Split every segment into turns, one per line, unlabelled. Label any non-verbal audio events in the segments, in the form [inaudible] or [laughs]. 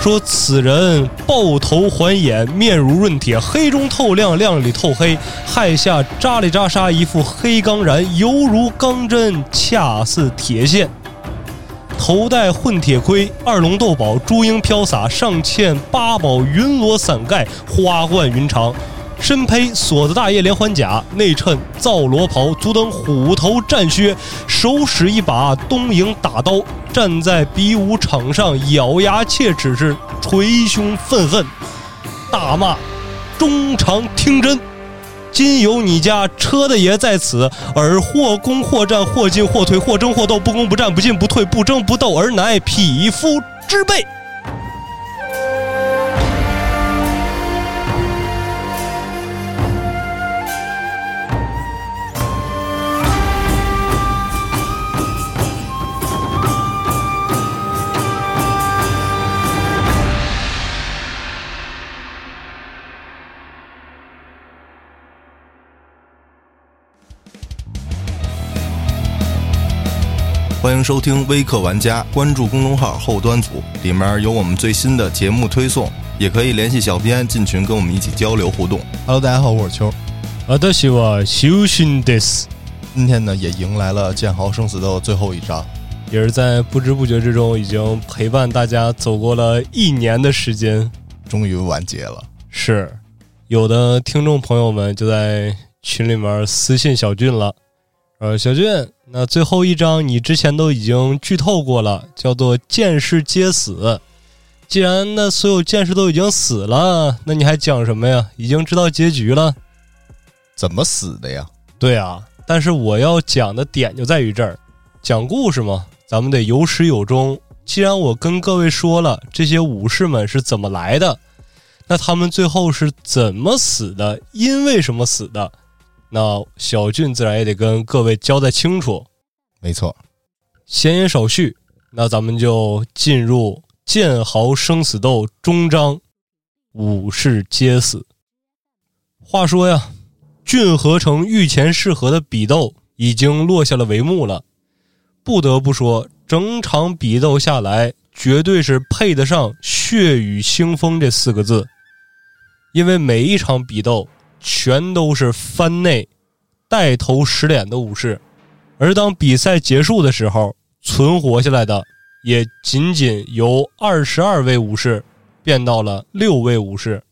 说此人抱头环眼，面如润铁，黑中透亮，亮里透黑，亥下扎里扎沙，一副黑钢髯，犹如钢针，恰似铁线。头戴混铁盔，二龙斗宝，珠缨飘洒，上嵌八宝云罗伞盖，花冠云长。身披锁子大叶连环甲，内衬皂罗袍，足蹬虎头战靴，手使一把东瀛大刀，站在比武场上，咬牙切齿，是捶胸愤恨，大骂：“中常听真！今有你家车的爷在此，而或攻或战，或进或退，或争或斗，不攻不战，不进不退，不争不斗，而乃匹夫之辈。”
欢迎收听微客玩家，关注公众号后端组，里面有我们最新的节目推送，也可以联系小编进群跟我们一起交流互动。
Hello，大家好，我是秋。
我的希望修行的是，
今天呢，也迎来了剑豪生死斗最后一章。
也是在不知不觉之中，已经陪伴大家走过了一年的时间。
终于完结了。
是，有的听众朋友们就在群里面私信小俊了，呃，小俊，那最后一章你之前都已经剧透过了，叫做剑士皆死。既然那所有剑士都已经死了，那你还讲什么呀？已经知道结局了。
怎么死的呀？
对啊，但是我要讲的点就在于这儿，讲故事嘛，咱们得有始有终。既然我跟各位说了这些武士们是怎么来的，那他们最后是怎么死的，因为什么死的，那小俊自然也得跟各位交代清楚。
没错，
闲言少叙，那咱们就进入剑豪生死斗终章，武士皆死。话说呀，郡河城御前适合的比斗已经落下了帷幕了。不得不说，整场比斗下来，绝对是配得上“血雨腥风”这四个字，因为每一场比斗全都是番内带头使脸的武士。而当比赛结束的时候，存活下来的也仅仅由二十二位武士变到了六位武士。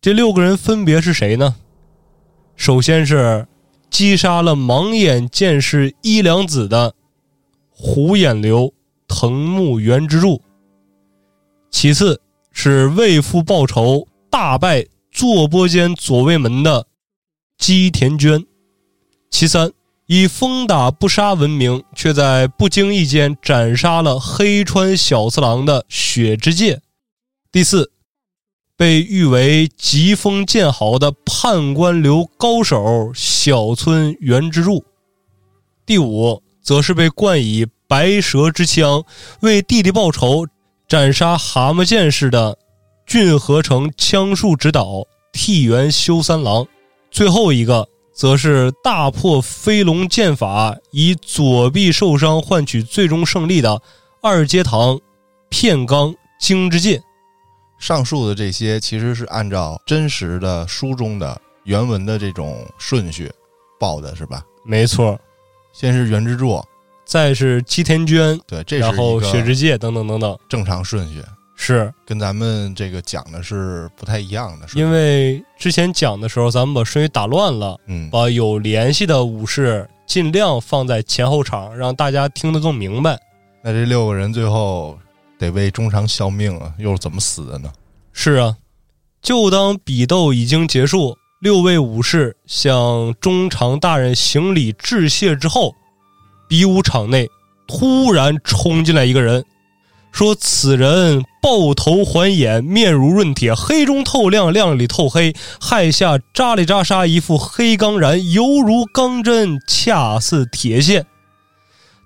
这六个人分别是谁呢？首先是击杀了盲眼剑士伊良子的虎眼流藤木原之助，其次是为父报仇大败坐波间左卫门的姬田娟，其三。以风打不杀闻名，却在不经意间斩杀了黑川小次郎的雪之介。第四，被誉为疾风剑豪的判官流高手小村原之助。第五，则是被冠以白蛇之枪，为弟弟报仇，斩杀蛤蟆剑士的郡合成枪术指导替元修三郎。最后一个。则是大破飞龙剑法，以左臂受伤换取最终胜利的二阶堂片冈京之介。
上述的这些其实是按照真实的书中的原文的这种顺序报的，是吧？
没错，
先是原之助，
再是七田娟，
对，这是
然后雪之介等等等等，
正常顺序
是
跟咱们这个讲的是不太一样的，
因为之前讲的时候咱们把顺序打乱了，
嗯，
把有联系的武士尽量放在前后场，让大家听得更明白。
那这六个人最后得为中场效命啊，又是怎么死的呢？
是啊，就当比斗已经结束，六位武士向中长大人行礼致谢之后，比武场内突然冲进来一个人。说此人豹头环眼，面如润铁，黑中透亮，亮里透黑，亥下扎里扎沙，一副黑钢髯，犹如钢针，恰似铁线。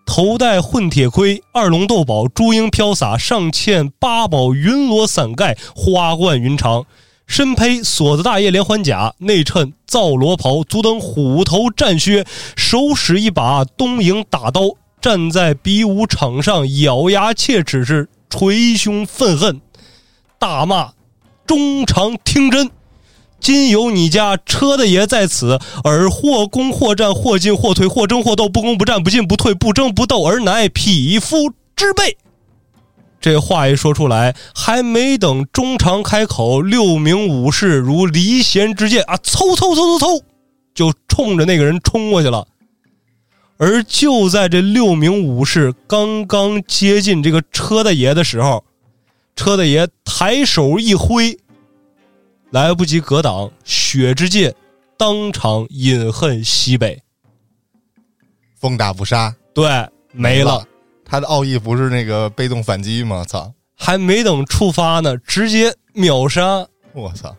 头戴混铁盔，二龙斗宝，珠缨飘洒，上嵌八宝云罗伞盖，花冠云长。身披锁子大叶连环甲，内衬皂罗袍，足蹬虎头战靴，手使一把东瀛大刀，站在比武场上，咬牙切齿，是捶胸愤恨，大骂：“中常听真！今有你家车的爷在此，而或攻或战，或进或退，或争或斗，不攻不战，不进不退，不争不斗，而乃匹夫之辈。”这话一说出来，还没等中常开口，六名武士如离弦之箭啊，嗖嗖嗖嗖嗖，就冲着那个人冲过去了。而就在这六名武士刚刚接近这个车大爷的时候，车大爷抬手一挥，来不及格挡，血之剑当场饮恨西北。
风打不杀，
对，没了。
他的奥义不是那个被动反击吗？操！
还没等触发呢，直接秒杀！
我操！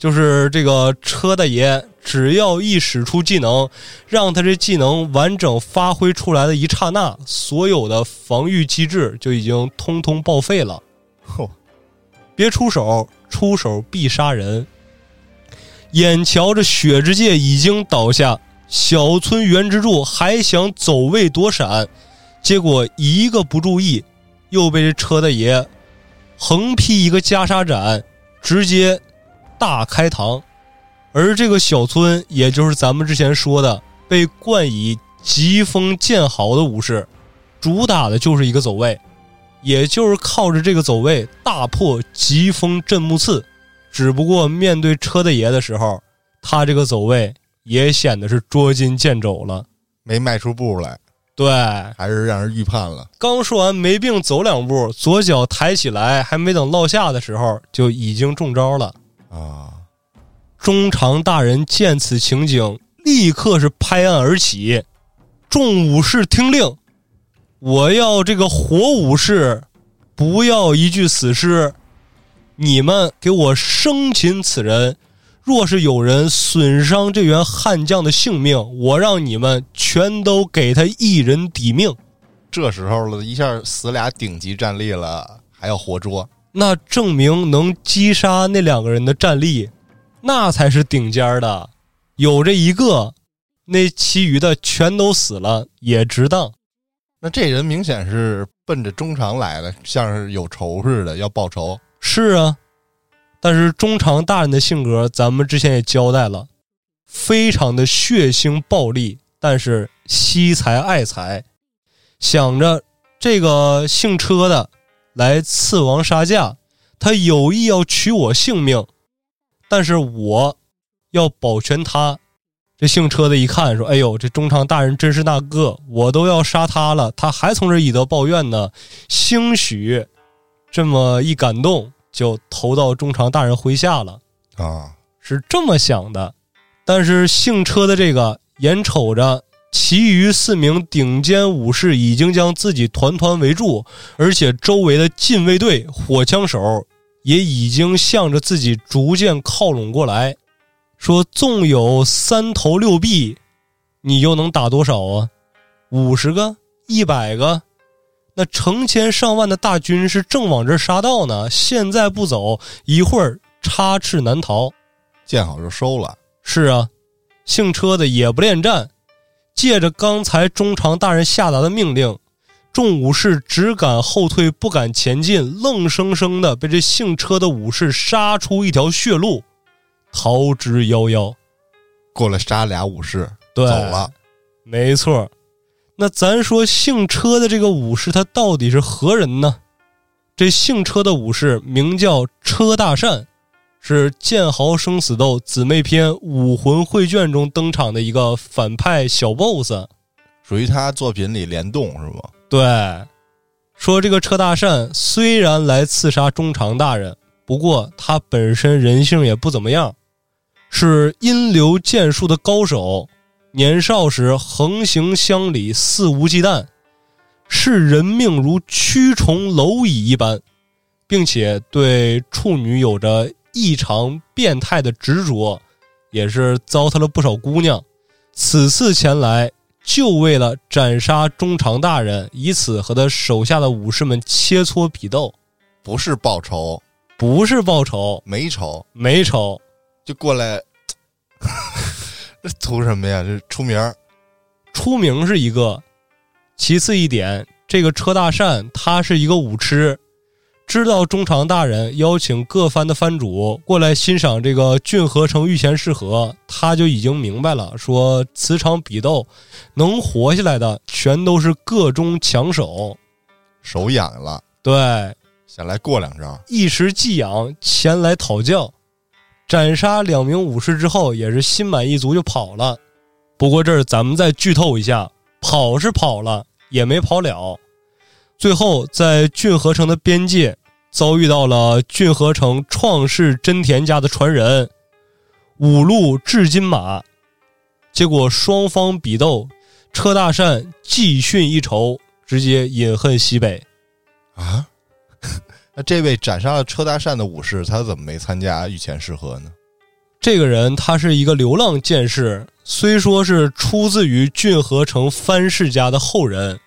就是这个车大爷，只要一使出技能，让他这技能完整发挥出来的一刹那，所有的防御机制就已经通通报废了。
嚯！
别出手，出手必杀人。眼瞧着雪之界已经倒下，小村原之助还想走位躲闪，结果一个不注意，又被这车大爷横劈一个袈裟斩，直接。大开膛，而这个小村，也就是咱们之前说的被冠以疾风剑豪的武士，主打的就是一个走位，也就是靠着这个走位大破疾风震木刺。只不过面对车大爷的时候，他这个走位也显得是捉襟见肘了，
没迈出步来。
对，
还是让人预判了。
刚说完没病走两步，左脚抬起来，还没等落下的时候，就已经中招了。
啊！
中长大人见此情景，立刻是拍案而起。众武士听令，我要这个活武士，不要一具死尸。你们给我生擒此人。若是有人损伤这员悍将的性命，我让你们全都给他一人抵命。
这时候了一下死俩顶级战力了，还要活捉。
那证明能击杀那两个人的战力，那才是顶尖的。有这一个，那其余的全都死了也值当。
那这人明显是奔着中长来的，像是有仇似的，要报仇。
是啊，但是中长大人的性格，咱们之前也交代了，非常的血腥暴力，但是惜财爱财，想着这个姓车的。来刺王杀驾，他有意要取我性命，但是我要保全他。这姓车的一看说：“哎呦，这中长大人真是那个，我都要杀他了，他还从这以德报怨呢。”兴许这么一感动，就投到中长大人麾下了
啊，
是这么想的。但是姓车的这个眼瞅着。其余四名顶尖武士已经将自己团团围住，而且周围的禁卫队、火枪手也已经向着自己逐渐靠拢过来。说：“纵有三头六臂，你又能打多少啊？五十个、一百个？那成千上万的大军是正往这杀到呢。现在不走，一会儿插翅难逃。
见好就收了。
是啊，姓车的也不恋战。”借着刚才中长大人下达的命令，众武士只敢后退，不敢前进，愣生生的被这姓车的武士杀出一条血路，逃之夭夭。
过来杀俩武士，
走
了。
没错，那咱说姓车的这个武士，他到底是何人呢？这姓车的武士名叫车大善。是《剑豪生死斗》姊妹篇武魂绘卷中登场的一个反派小 boss，
属于他作品里联动是吗？
对，说这个车大善虽然来刺杀中长大人，不过他本身人性也不怎么样，是阴流剑术的高手，年少时横行乡里，肆无忌惮，视人命如蛆虫蝼蚁一般，并且对处女有着。异常变态的执着，也是糟蹋了不少姑娘。此次前来，就为了斩杀中长大人，以此和他手下的武士们切磋比斗。
不是报仇，
不是报仇，
没仇，
没仇，
就过来。[laughs] 这图什么呀？这出名
出名是一个。其次一点，这个车大善他是一个武痴。知道中常大人邀请各藩的藩主过来欣赏这个郡河城御前试合，他就已经明白了，说此场比斗能活下来的全都是各中强手。
手痒了，
对，
想来过两招。
一时技痒，前来讨教。斩杀两名武士之后，也是心满意足就跑了。不过这儿咱们再剧透一下，跑是跑了，也没跑了。最后在郡河城的边界遭遇到了骏河城创世真田家的传人五路至金马，结果双方比斗，车大善继逊一筹，直接饮恨西北。
啊，[laughs] 那这位斩杀了车大善的武士，他怎么没参加御前试合呢？
这个人他是一个流浪剑士，虽说是出自于骏河城藩士家的后人，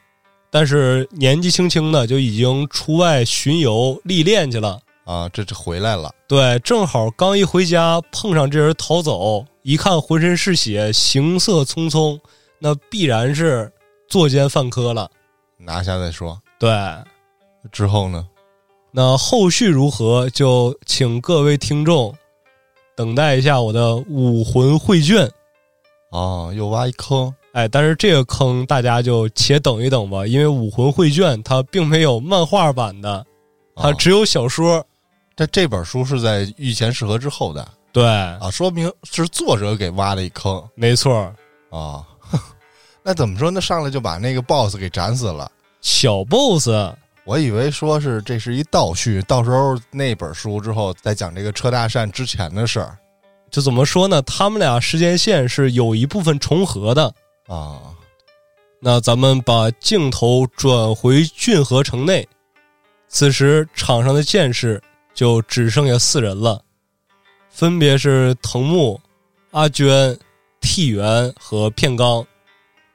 但是年纪轻轻的就已经出外巡游历练去了。
啊，这这回来了，
对，正好刚一回家碰上这人逃走，一看浑身是血，行色匆匆，那必然是作奸犯科了。
拿下再说。
对，
之后呢？
那后续如何，就请各位听众等待一下我的武魂绘卷。
哦，又挖一坑。
哎，但是这个坑大家就且等一等吧，因为武魂绘卷它并没有漫画版的，它
哦
只有小说。
这这本书是在御前试合之后的
对，
啊，说明是作者给挖了一坑
没错，
啊。[laughs] 那怎么说？呢上来就把那个 boss 给斩死了。
小 boss
我以为说是这是一倒叙，到时候那本书之后再讲这个车大善之前的事儿
就怎么说呢？他们俩时间线是有一部分重合的。
啊。
那咱们把镜头转回郡河城内，此时场上的剑士就只剩下四人了，分别是藤木、阿娟、替元和片冈。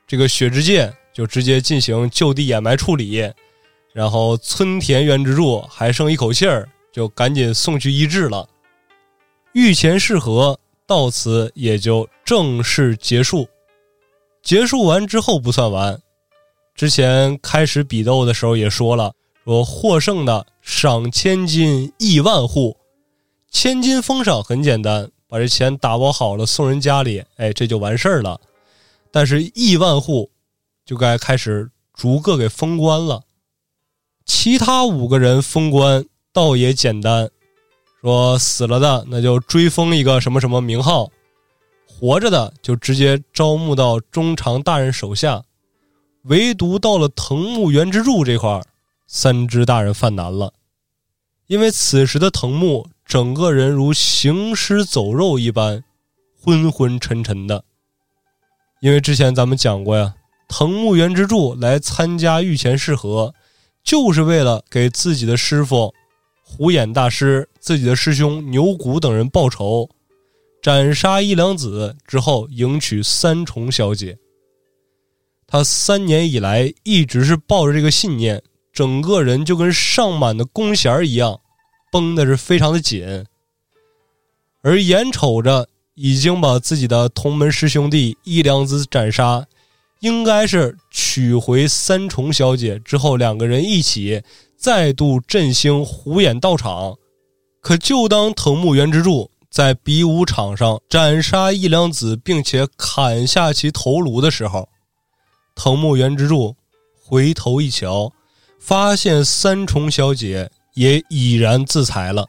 这个雪之介就直接进行就地掩埋处理，然后村田原之助还剩一口气儿，就赶紧送去医治了。御前试合到此也就正式结束。结束完之后不算完，之前开始比斗的时候也说了，说获胜的赏千金亿万户，千金封赏很简单，把这钱打包好了送人家里，哎，这就完事儿了。但是亿万户就该开始逐个给封官了。其他五个人封官倒也简单，说死了的那就追封一个什么什么名号，活着的就直接招募到中常大人手下，唯独到了藤木原之助这块儿，三只大人犯难了，因为此时的藤木整个人如行尸走肉一般，昏昏沉沉的。因为之前咱们讲过呀，藤木原之助来参加御前试合，就是为了给自己的师傅虎眼大师、自己的师兄牛谷等人报仇。斩杀一良子之后，迎娶三重小姐。他三年以来一直是抱着这个信念，整个人就跟上满的弓弦一样，绷的是非常的紧。而眼瞅着已经把自己的同门师兄弟一良子斩杀，应该是取回三重小姐之后，两个人一起再度振兴虎眼道场。可就当藤木原之助在比武场上斩杀一良子，并且砍下其头颅的时候，藤木原之助回头一瞧，发现三重小姐也已然自裁了。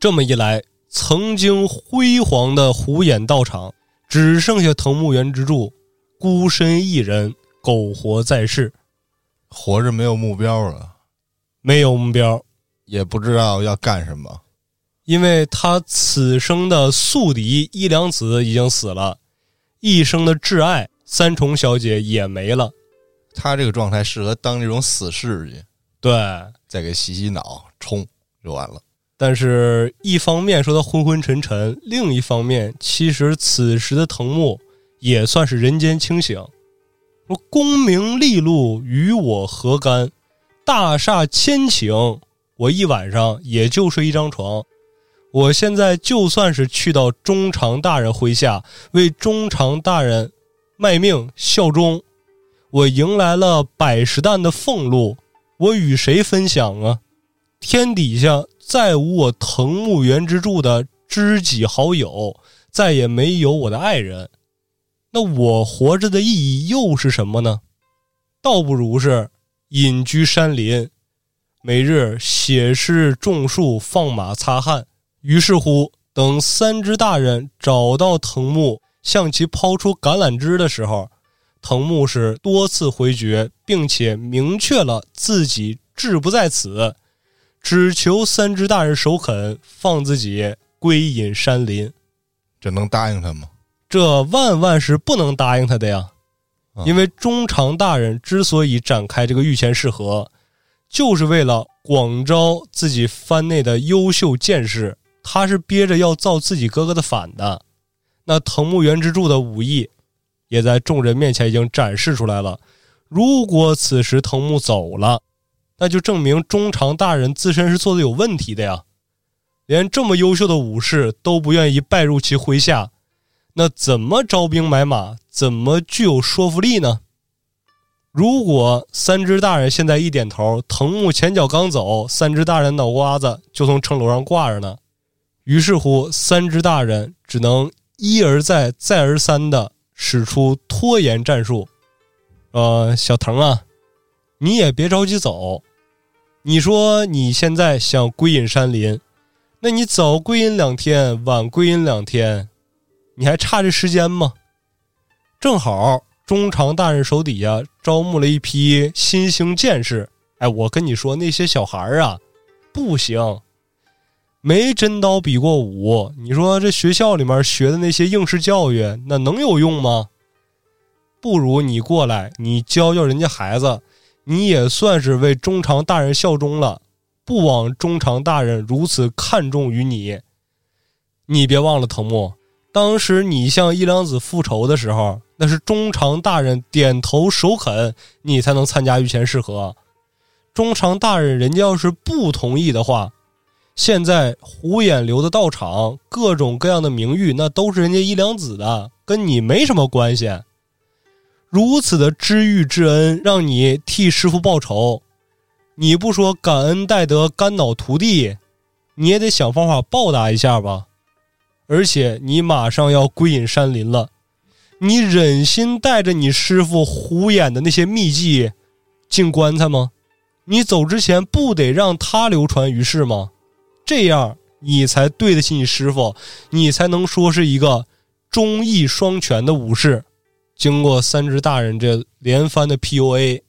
这么一来，曾经辉煌的虎眼道场只剩下藤木原之助孤身一人苟活在世，
活着没有目标了，
没有目标。
也不知道要干什么。
因为他此生的宿敌伊良子已经死了，一生的挚爱三重小姐也没了。
他这个状态适合当这种死侍去，
对，
再给洗洗脑，冲就完了。
但是一方面说他昏昏沉沉，另一方面，其实此时的藤木也算是人间清醒。说功名利禄与我何干？大厦千顷，我一晚上也就睡一张床。我现在就算是去到中常大人麾下，为中常大人卖命效忠，我迎来了百十担的俸禄，我与谁分享啊？天底下再无我藤木原之助的知己好友，再也没有我的爱人，那我活着的意义又是什么呢？倒不如是隐居山林，每日写诗种树，放马擦汗。于是乎，等三只大人找到藤木，向其抛出橄榄枝的时候，藤木是多次回绝，并且明确了自己志不在此，只求三只大人首肯放自己归隐山林。
这能答应他吗？
这万万是不能答应他的呀！因为中长大人之所以展开这个御前试合，就是为了广招自己藩内的优秀剑士。他是憋着要造自己哥哥的反的。那藤木原之助的武艺，也在众人面前已经展示出来了。如果此时藤木走了，那就证明中长大人自身是做的有问题的呀。连这么优秀的武士都不愿意拜入其麾下。那怎么招兵买马？怎么具有说服力呢？如果三只大人现在一点头，藤木前脚刚走，三只大人脑瓜子就从城楼上挂着呢。于是乎，三只大人只能一而再、再而三的使出拖延战术。呃，小藤啊，你也别着急走。你说你现在想归隐山林，那你早归隐两天，晚归隐两天。你还差这时间吗？正好中长大人手底下招募了一批新兴剑士。哎，我跟你说，那些小孩儿啊，不行，没真刀比过武。你说这学校里面学的那些应试教育，那能有用吗？不如你过来，你教教人家孩子，你也算是为中长大人效忠了。不枉中长大人如此看重于你。你别忘了藤木。当时你向一良子复仇的时候，那是中长大人点头首肯，你才能参加御前试合。中长大人人家要是不同意的话，现在虎眼流的道场，各种各样的名誉，那都是人家一良子的，跟你没什么关系。如此的知遇之恩，让你替师傅报仇，你不说感恩戴德、肝脑涂地，你也得想方法报答一下吧。而且你马上要归隐山林了，你忍心带着你师傅虎眼的那些秘技进棺材吗？你走之前不得让他流传于世吗？这样你才对得起你师傅，你才能说是一个忠义双全的武士。经过三只大人这连番的 PUA，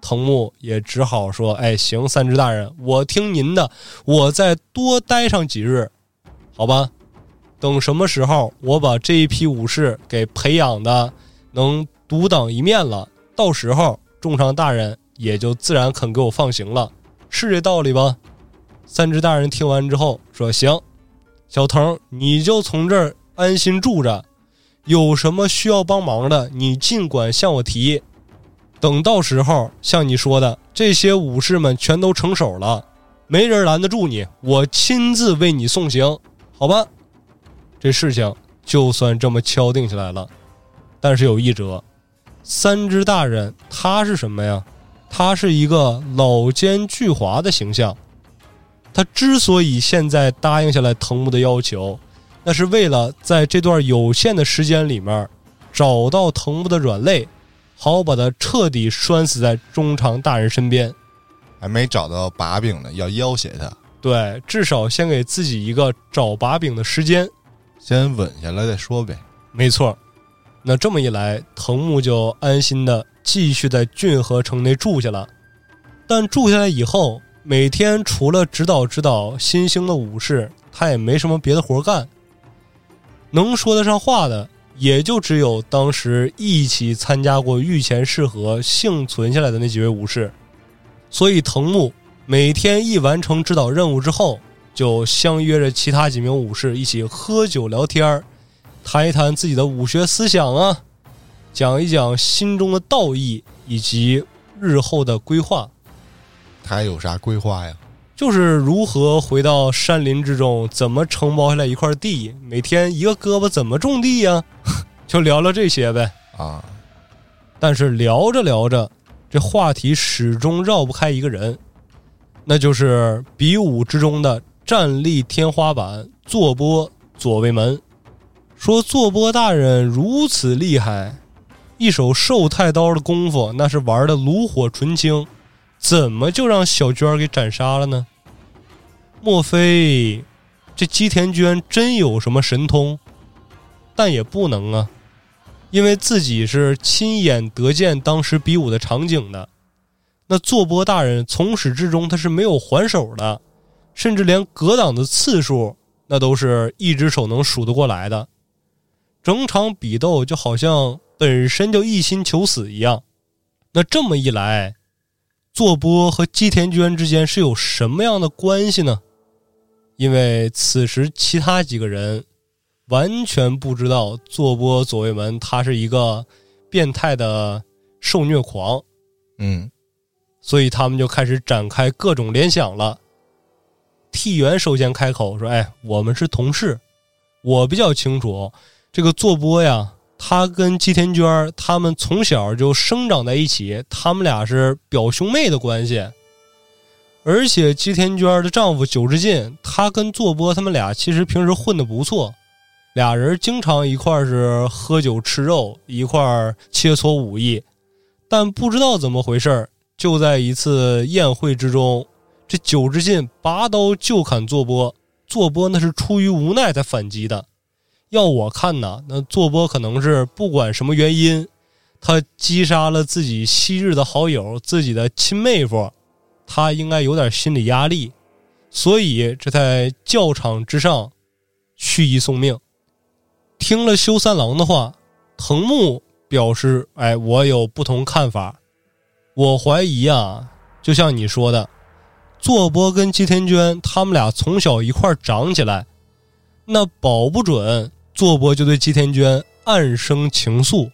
藤木也只好说：“哎，行，三只大人，我听您的，我再多待上几日，好吧。”等什么时候我把这一批武士给培养的能独当一面了，到时候重伤大人也就自然肯给我放行了，是这道理吧？三只大人听完之后说：“行，小藤，你就从这儿安心住着，有什么需要帮忙的，你尽管向我提。等到时候像你说的，这些武士们全都成手了，没人拦得住你，我亲自为你送行，好吧？”这事情就算这么敲定下来了，但是有一折，三只大人他是什么呀？他是一个老奸巨猾的形象。他之所以现在答应下来藤木的要求，那是为了在这段有限的时间里面找到藤木的软肋，好把他彻底拴死在中长大人身边。
还没找到把柄呢，要要挟他。
对，至少先给自己一个找把柄的时间。
先稳下来再说呗。
没错，那这么一来，藤木就安心的继续在骏河城内住下了。但住下来以后，每天除了指导指导新兴的武士，他也没什么别的活干。能说得上话的，也就只有当时一起参加过御前试和幸存下来的那几位武士。所以，藤木每天一完成指导任务之后。就相约着其他几名武士一起喝酒聊天谈一谈自己的武学思想啊，讲一讲心中的道义以及日后的规划。
他有啥规划呀？
就是如何回到山林之中，怎么承包下来一块地，每天一个胳膊怎么种地呀？[laughs] 就聊聊这些呗。
啊，
但是聊着聊着，这话题始终绕不开一个人。那就是比武之中的战力天花板——坐波左卫门。说坐波大人如此厉害，一手寿太刀的功夫那是玩的炉火纯青，怎么就让小娟给斩杀了呢？莫非这姬田娟真有什么神通？但也不能啊，因为自己是亲眼得见当时比武的场景的。那坐波大人从始至终他是没有还手的，甚至连格挡的次数那都是一只手能数得过来的。整场比斗就好像本身就一心求死一样，那这么一来，坐波和姬田娟之间是有什么样的关系呢？因为此时其他几个人完全不知道坐波左卫门他是一个变态的受虐狂，
嗯，
所以他们就开始展开各种联想了。替元首先开口说：“哎，我们是同事，我比较清楚。”这个坐波呀，他跟姬田娟他们从小就生长在一起，他们俩是表兄妹的关系。而且姬田娟的丈夫久之进，他跟坐波他们俩其实平时混的不错，俩人经常一块是喝酒吃肉，一块切磋武艺。但不知道怎么回事就在一次宴会之中，这久之进拔刀就砍坐波，坐波那是出于无奈才反击的。要我看呢，那坐波可能是不管什么原因，他击杀了自己昔日的好友，自己的亲妹夫，他应该有点心理压力，所以这在教场之上蓄意送命。听了修三郎的话，藤木表示：“哎，我有不同看法。我怀疑啊，就像你说的，坐波跟吉田娟他们俩从小一块长起来，那保不准。”坐波就对姬田娟暗生情愫，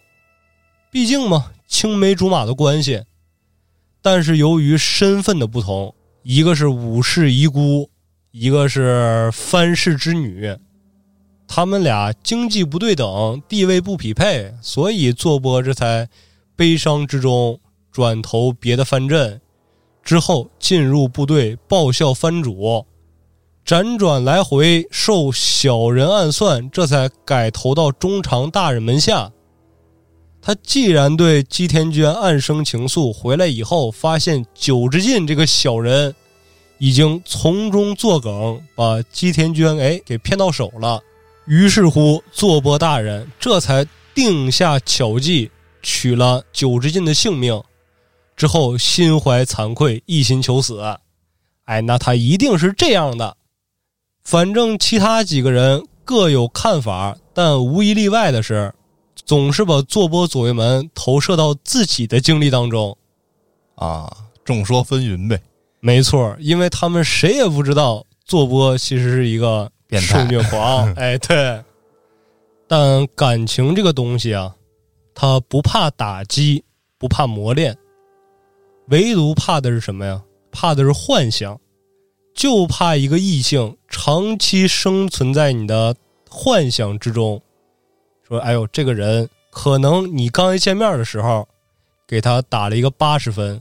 毕竟嘛，青梅竹马的关系。但是由于身份的不同，一个是武士遗孤，一个是藩士之女，他们俩经济不对等，地位不匹配，所以坐波这才悲伤之中转投别的藩镇，之后进入部队报效藩主。辗转来回，受小人暗算，这才改投到中长大人门下。他既然对姬田娟暗生情愫，回来以后发现久之进这个小人已经从中作梗，把姬田娟哎给骗到手了。于是乎，坐波大人这才定下巧计，取了久之进的性命。之后心怀惭愧，一心求死。哎，那他一定是这样的。反正其他几个人各有看法，但无一例外的是，总是把坐波左卫门投射到自己的经历当中，
啊，众说纷纭呗。
没错，因为他们谁也不知道坐波其实是一个受虐狂。[laughs] 哎，对。但感情这个东西啊，它不怕打击，不怕磨练，唯独怕的是什么呀？怕的是幻想。就怕一个异性长期生存在你的幻想之中，说：“哎呦，这个人可能你刚一见面的时候给他打了一个八十分，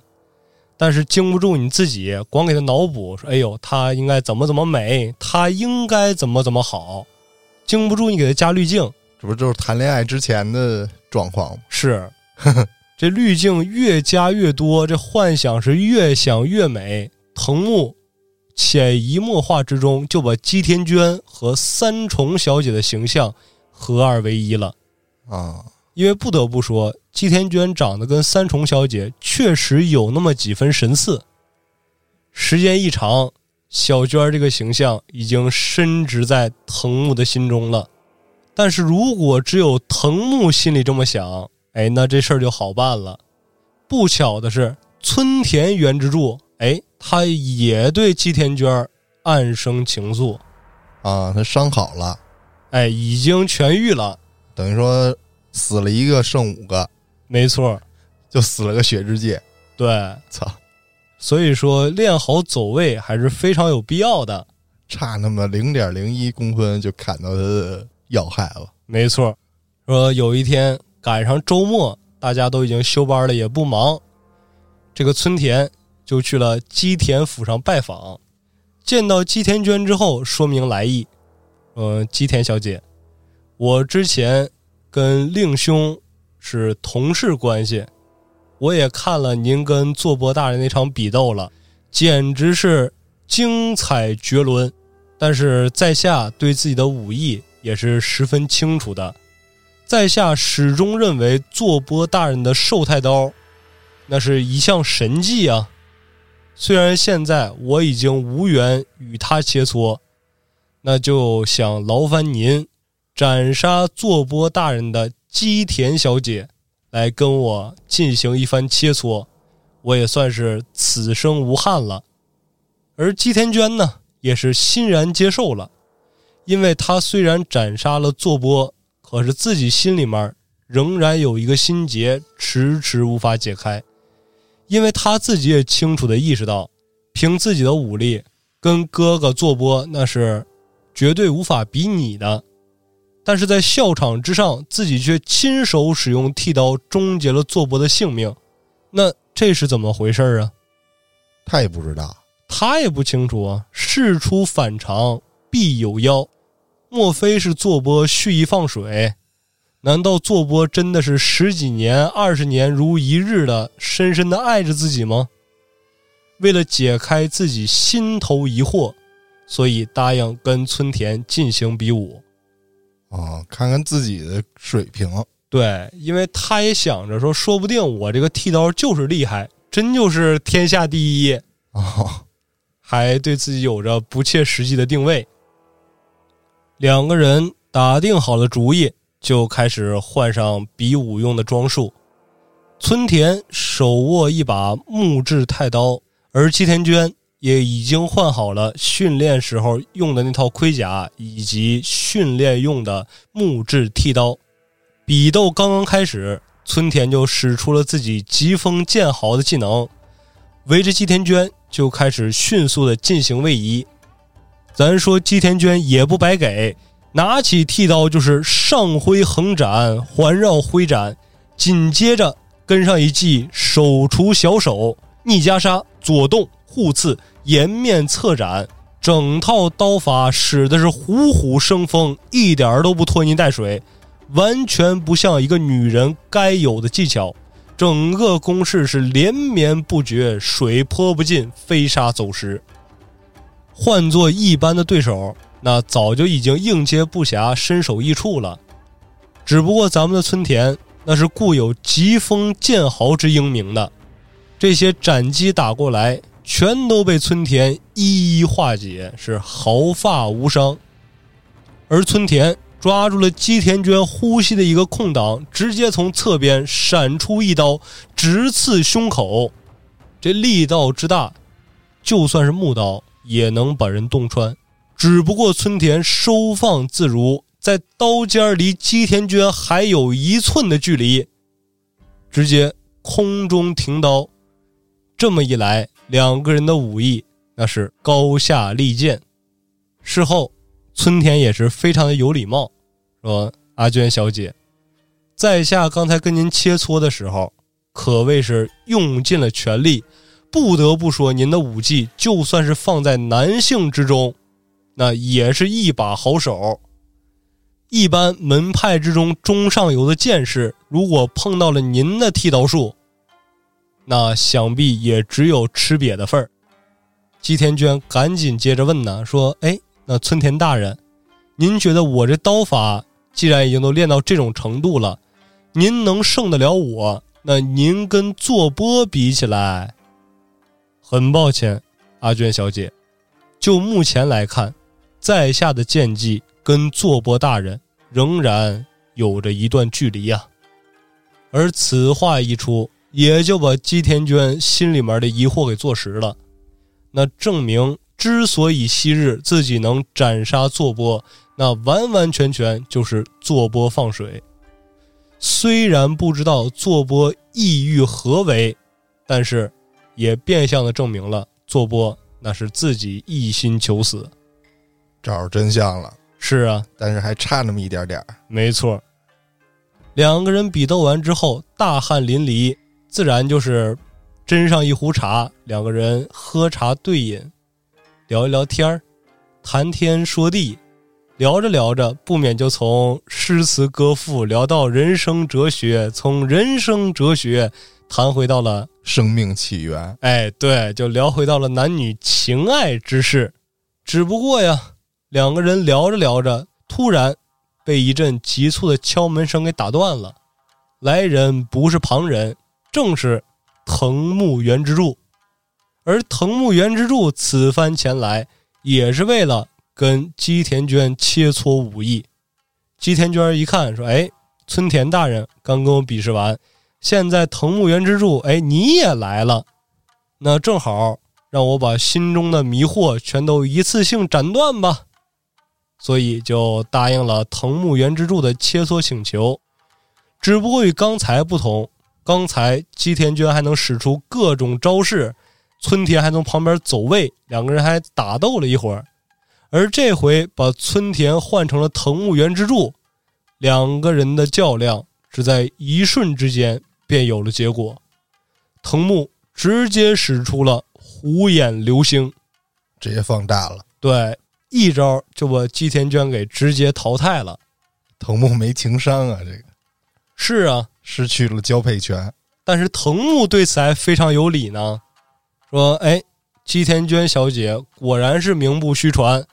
但是经不住你自己光给他脑补说：‘哎呦，他应该怎么怎么美，他应该怎么怎么好’，经不住你给他加滤镜，
这不就是谈恋爱之前的状况吗？
是 [laughs] 这滤镜越加越多，这幻想是越想越美。藤木。”潜移默化之中，就把姬田娟和三重小姐的形象合二为一了
啊！
因为不得不说，姬田娟长得跟三重小姐确实有那么几分神似。时间一长，小娟这个形象已经深植在藤木的心中了。但是如果只有藤木心里这么想，哎，那这事儿就好办了。不巧的是，村田原之助，哎。他也对姬田娟暗生情愫，
啊，他伤好了，
哎，已经痊愈了，
等于说死了一个剩五个，
没错，
就死了个血之界，
对，
操，
所以说练好走位还是非常有必要的，
差那么零点零一公分就砍到他的要害了，
没错，说有一天赶上周末，大家都已经休班了，也不忙，这个村田。就去了基田府上拜访。见到基田娟之后，说明来意。呃，基田小姐，我之前跟令兄是同事关系，我也看了您跟坐波大人那场比斗了，简直是精彩绝伦。但是在下对自己的武艺也是十分清楚的，在下始终认为坐波大人的寿太刀，那是一项神技啊。虽然现在我已经无缘与他切磋。那就想劳烦您斩杀坐波大人的基田小姐，来跟我进行一番切磋，我也算是此生无憾了。而基田娟呢，也是欣然接受了，因为她虽然斩杀了坐波，可是自己心里面仍然有一个心结，迟迟无法解开，因为他自己也清楚的意识到，凭自己的武力跟哥哥做波那是。绝对无法比拟的，但是在校场之上，自己却亲手使用剃刀终结了做波的性命，那这是怎么回事啊？
他也不知道，
他也不清楚啊。事出反常必有妖，莫非是做波蓄意放水？难道坐波真的是十几年、二十年如一日的深深的爱着自己吗？为了解开自己心头疑惑。所以答应跟村田进行比武，
啊，看看自己的水平。
对，因为他也想着说，说不定我这个剃刀就是厉害，真就是天下第一
啊，
还对自己有着不切实际的定位。两个人打定好了主意，就开始换上比武用的装束。村田手握一把木质太刀，而七田娟。也已经换好了训练时候用的那套盔甲，以及训练用的木质剃刀。比斗刚刚开始，村田就使出了自己疾风剑豪的技能，围着吉田娟就开始迅速的进行位移。咱说吉田娟也不白给，拿起剃刀就是上挥横斩，环绕挥斩，紧接着跟上一记手除小手逆袈裟左动。互刺，颜面侧斩，整套刀法使的是虎虎生风，一点儿都不拖泥带水，完全不像一个女人该有的技巧。整个攻势是连绵不绝，水泼不进，飞沙走石。换做一般的对手，那早就已经应接不暇，身首异处了。只不过咱们的村田，那是固有疾风剑豪之英名的，这些斩击打过来。全都被村田一一化解，是毫发无伤。而村田抓住了基田娟呼吸的一个空档，直接从侧边闪出一刀，直刺胸口。这力道之大，就算是木刀也能把人洞穿。只不过村田收放自如，在刀尖离基田娟还有一寸的距离，直接空中停刀。这么一来。两个人的武艺那是高下立见。事后，村田也是非常的有礼貌，说：“阿娟小姐，在下刚才跟您切磋的时候，可谓是用尽了全力。不得不说，您的武技就算是放在男性之中，那也是一把好手。一般门派之中中上游的剑士，如果碰到了您的剃刀术。”那想必也只有吃瘪的份儿。吉田娟赶紧接着问呢，说：“哎，那村田大人，您觉得我这刀法既然已经都练到这种程度了，您能胜得了我？那您跟坐波比起来，很抱歉，阿娟小姐，就目前来看，在下的剑技跟坐波大人仍然有着一段距离呀。”而此话一出。也就把姬田娟心里面的疑惑给坐实了，那证明之所以昔日自己能斩杀坐波，那完完全全就是坐波放水。虽然不知道坐波意欲何为，但是也变相的证明了坐波那是自己一心求死，
找着真相了。
是啊，
但是还差那么一点点
没错，两个人比斗完之后，大汗淋漓。自然就是斟上一壶茶，两个人喝茶对饮，聊一聊天儿，谈天说地，聊着聊着，不免就从诗词歌赋聊到人生哲学，从人生哲学谈回到了
生命起源，
哎，对，就聊回到了男女情爱之事。只不过呀，两个人聊着聊着，突然被一阵急促的敲门声给打断了。来人不是旁人，正是藤木原之助。而藤木原之助此番前来，也是为了跟姬田娟切磋武艺。姬田娟一看，说：“哎，村田大人刚跟我比试完，现在藤木原之助，哎，你也来了，那正好让我把心中的迷惑全都一次性斩断吧。”所以就答应了藤木原之助的切磋请求。只不过与刚才不同，刚才姬田娟还能使出各种招式，村田还从旁边走位，两个人还打斗了一会儿。而这回把村田换成了藤木原之助，两个人的较量只在一瞬之间便有了结果。藤木直接使出了虎眼流星，
直接放大了。
对，一招就把姬田娟给直接淘汰了。
藤木没情商啊，这个
是啊，
失去了交配权。
但是藤木对此还非常有理呢，说：“哎，姬田娟小姐果然是名不虚传，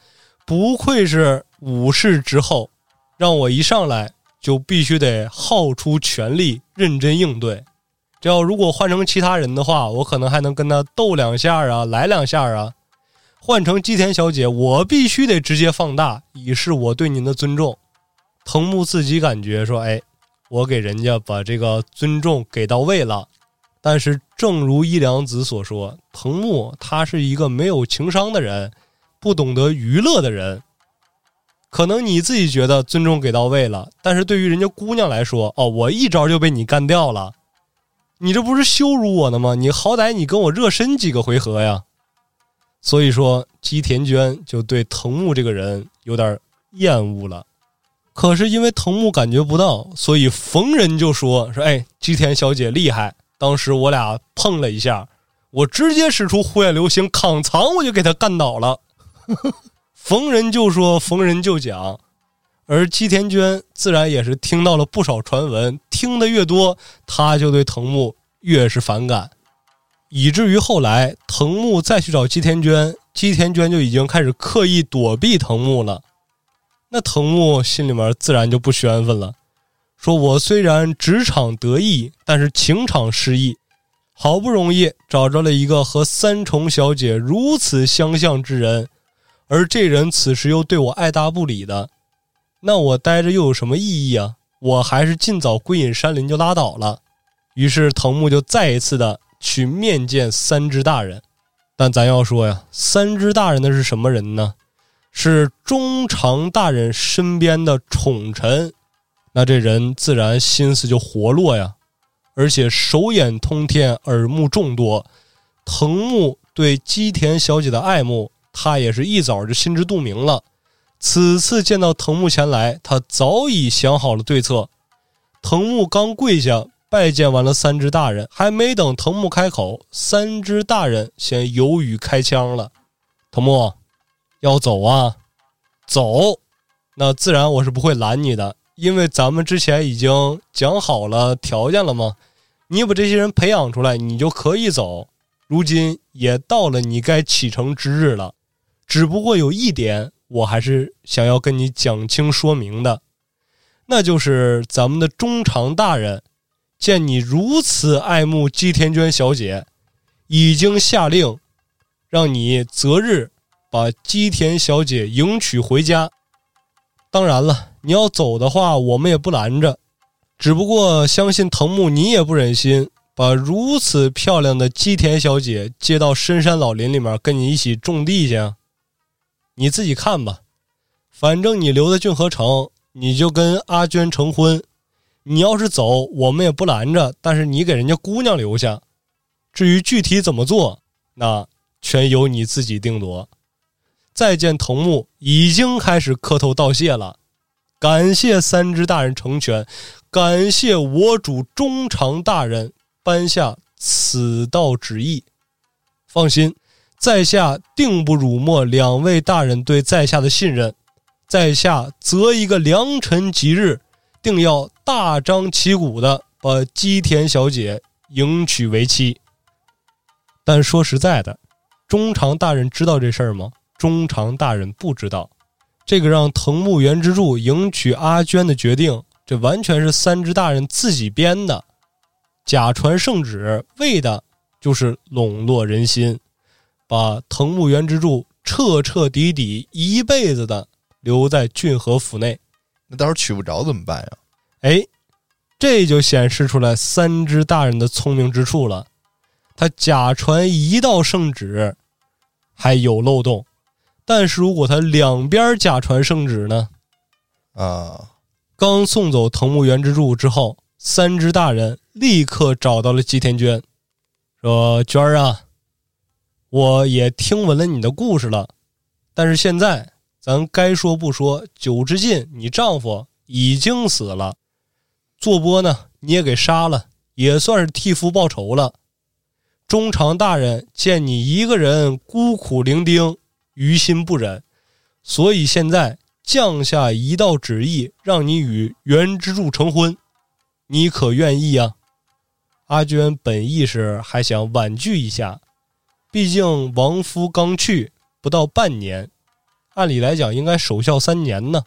不愧是武士之后，让我一上来就必须得耗出全力，认真应对。这要如果换成其他人的话，我可能还能跟他斗两下啊，来两下啊。换成姬田小姐，我必须得直接放大，以示我对您的尊重。”藤木自己感觉说：“哎。”我给人家把这个尊重给到位了，但是正如伊良子所说，藤木他是一个没有情商的人，不懂得娱乐的人。可能你自己觉得尊重给到位了，但是对于人家姑娘来说，哦，我一招就被你干掉了，你这不是羞辱我呢吗？你好歹你跟我热身几个回合呀。所以说，姬田娟就对藤木这个人有点厌恶了。可是因为藤木感觉不到，所以逢人就说说：“哎，吉田小姐厉害！当时我俩碰了一下，我直接使出火眼流星，扛藏我就给他干倒了。[laughs] ”逢人就说，逢人就讲，而吉田娟自然也是听到了不少传闻，听得越多，他就对藤木越是反感，以至于后来藤木再去找吉田娟，吉田娟就已经开始刻意躲避藤木了。那藤木心里面自然就不宣愤了，说我虽然职场得意，但是情场失意，好不容易找着了一个和三重小姐如此相像之人，而这人此时又对我爱答不理的，那我待着又有什么意义啊？我还是尽早归隐山林就拉倒了。于是藤木就再一次的去面见三只大人，但咱要说呀，三只大人的是什么人呢？是中长大人身边的宠臣，那这人自然心思就活络呀，而且手眼通天，耳目众多。藤木对姬田小姐的爱慕，他也是一早就心知肚明了。此次见到藤木前来，他早已想好了对策。藤木刚跪下拜见完了三只大人，还没等藤木开口，三只大人先有语开枪了：“藤木。”要走啊，走，那自然我是不会拦你的，因为咱们之前已经讲好了条件了嘛。你把这些人培养出来，你就可以走。如今也到了你该启程之日了，只不过有一点，我还是想要跟你讲清说明的，那就是咱们的中长大人见你如此爱慕姬田娟小姐，已经下令让你择日。把姬田小姐迎娶回家。当然了，你要走的话，我们也不拦着。只不过，相信藤木你也不忍心把如此漂亮的姬田小姐接到深山老林里面跟你一起种地去啊。你自己看吧，反正你留在俊河城，你就跟阿娟成婚。你要是走，我们也不拦着。但是你给人家姑娘留下。至于具体怎么做，那全由你自己定夺。再见，藤木已经开始磕头道谢了，感谢三只大人成全，感谢我主中长大人颁下此道旨意。放心，在下定不辱没两位大人对在下的信任。在下择一个良辰吉日，定要大张旗鼓的把姬田小姐迎娶为妻。但说实在的，中常大人知道这事儿吗？中常大人不知道。这个让藤木原之助迎娶阿娟的决定，这完全是三只大人自己编的，假传圣旨，为的就是笼络人心，把藤木原之助彻彻底底一辈子的留在俊河府内。
那到时候取不着怎么办呀？
哎，这就显示出来三只大人的聪明之处了。他假传一道圣旨，还有漏洞。但是如果他两边假传圣旨呢？
啊，
刚送走藤木原之助之后，三只大人立刻找到了吉田娟，说：“娟儿啊，我也听闻了你的故事了，但是现在咱该说不说，九之进你丈夫已经死了，坐波呢你也给杀了，也算是替夫报仇了。中常大人见你一个人孤苦伶仃。”于心不忍，所以现在降下一道旨意，让你与袁之助成婚，你可愿意啊？阿娟本意是还想婉拒一下，毕竟亡夫刚去不到半年，按理来讲应该守孝三年呢。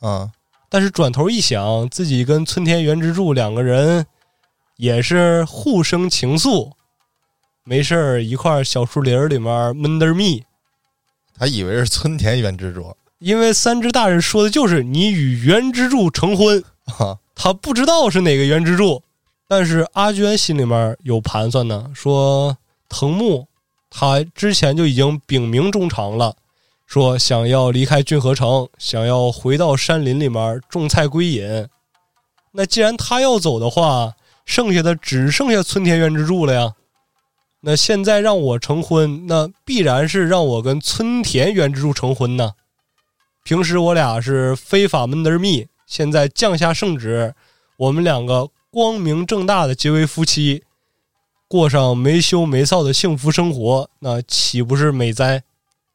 啊，
但是转头一想，自己跟村田原之助两个人也是互生情愫，没事儿一块小树林里面闷得蜜。
他以为是村田原之助，
因为三只大人说的就是你与原之助成婚 [laughs] 啊，他不知道是哪个原之助，但是阿娟心里面有盘算呢，说藤木他之前就已经禀明衷肠了，说想要离开骏河城，想要回到山林里面种菜归隐，那既然他要走的话，剩下的只剩下村田原之助了呀。那现在让我成婚，那必然是让我跟村田原之助成婚呢。平时我俩是非法闷得蜜，现在降下圣旨，我们两个光明正大的结为夫妻，过上没羞没臊的幸福生活，那岂不是美哉？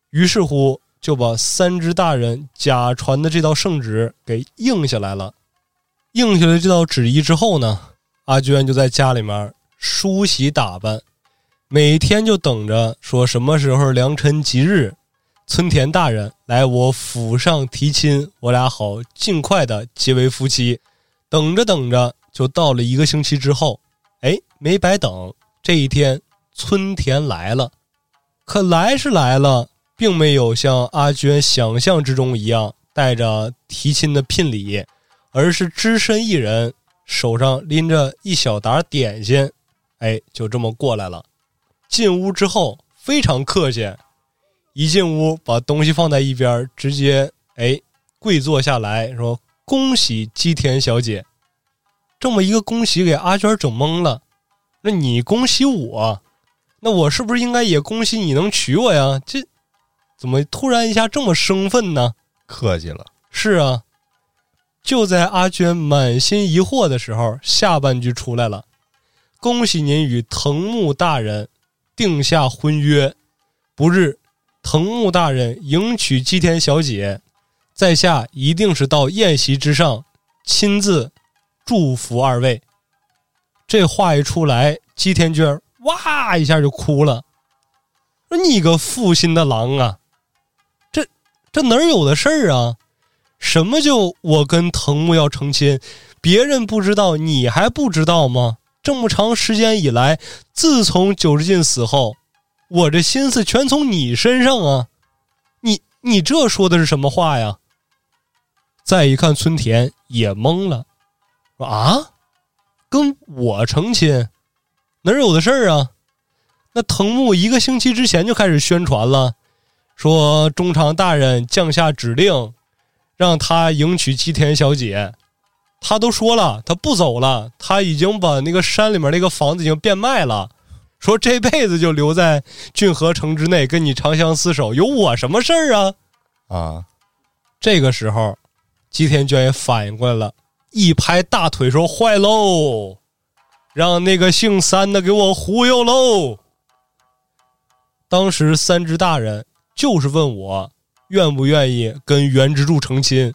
于是乎，就把三只大人假传的这道圣旨给应下来了。应下来这道旨意之后呢，阿娟就在家里面梳洗打扮。每天就等着说什么时候良辰吉日，村田大人来我府上提亲，我俩好尽快的结为夫妻。等着等着，就到了一个星期之后，哎，没白等，这一天村田来了。可来是来了，并没有像阿娟想象之中一样带着提亲的聘礼，而是只身一人，手上拎着一小沓点心，哎，就这么过来了。进屋之后非常客气，一进屋把东西放在一边，直接哎跪坐下来说：“恭喜姬田小姐。”这么一个恭喜给阿娟整懵了。那你恭喜我，那我是不是应该也恭喜你能娶我呀？这怎么突然一下这么生分呢？
客气了。
是啊，就在阿娟满心疑惑的时候，下半句出来了：“恭喜您与藤木大人。”定下婚约，不日，藤木大人迎娶姬田小姐，在下一定是到宴席之上亲自祝福二位。这话一出来，姬田娟哇一下就哭了，说：“你个负心的狼啊！这哪有的事儿啊？什么就我跟藤木要成亲，别人不知道，你还不知道吗？”这么长时间以来，自从九之进死后，我这心思全从你身上啊！你你这说的是什么话呀？再一看村田也懵了，说啊，跟我成亲，哪有的事儿啊？那藤木一个星期之前就开始宣传了，说中长大人降下指令，让他迎娶吉田小姐。他都说了，他不走了。他已经把那个山里面那个房子已经变卖了，说这辈子就留在郡河城之内，跟你长相厮守，有我什么事儿啊？
啊！
这个时候，吉田娟也反应过来了，一拍大腿说：“坏喽！让那个姓三的给我忽悠喽。当时三只大人就是问我愿不愿意跟袁之柱成亲，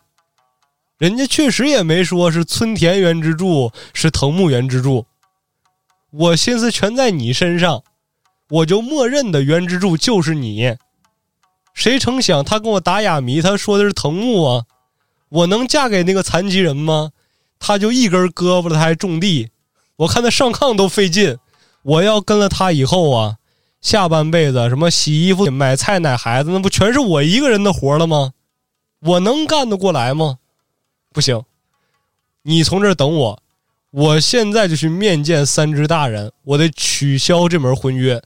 人家确实也没说是村田袁之柱是藤木袁之柱，我心思全在你身上，我就默认的袁之柱就是你。谁成想他跟我打哑谜，他说的是藤木啊，我能嫁给那个残疾人吗？他就一根胳膊，他还种地，我看他上炕都费劲。我要跟了他以后啊，下半辈子什么洗衣服、买菜、奶孩子，那不全是我一个人的活了吗？我能干得过来吗？不行，你从这儿等我，我现在就去面见三只大人，我得取消这门婚约，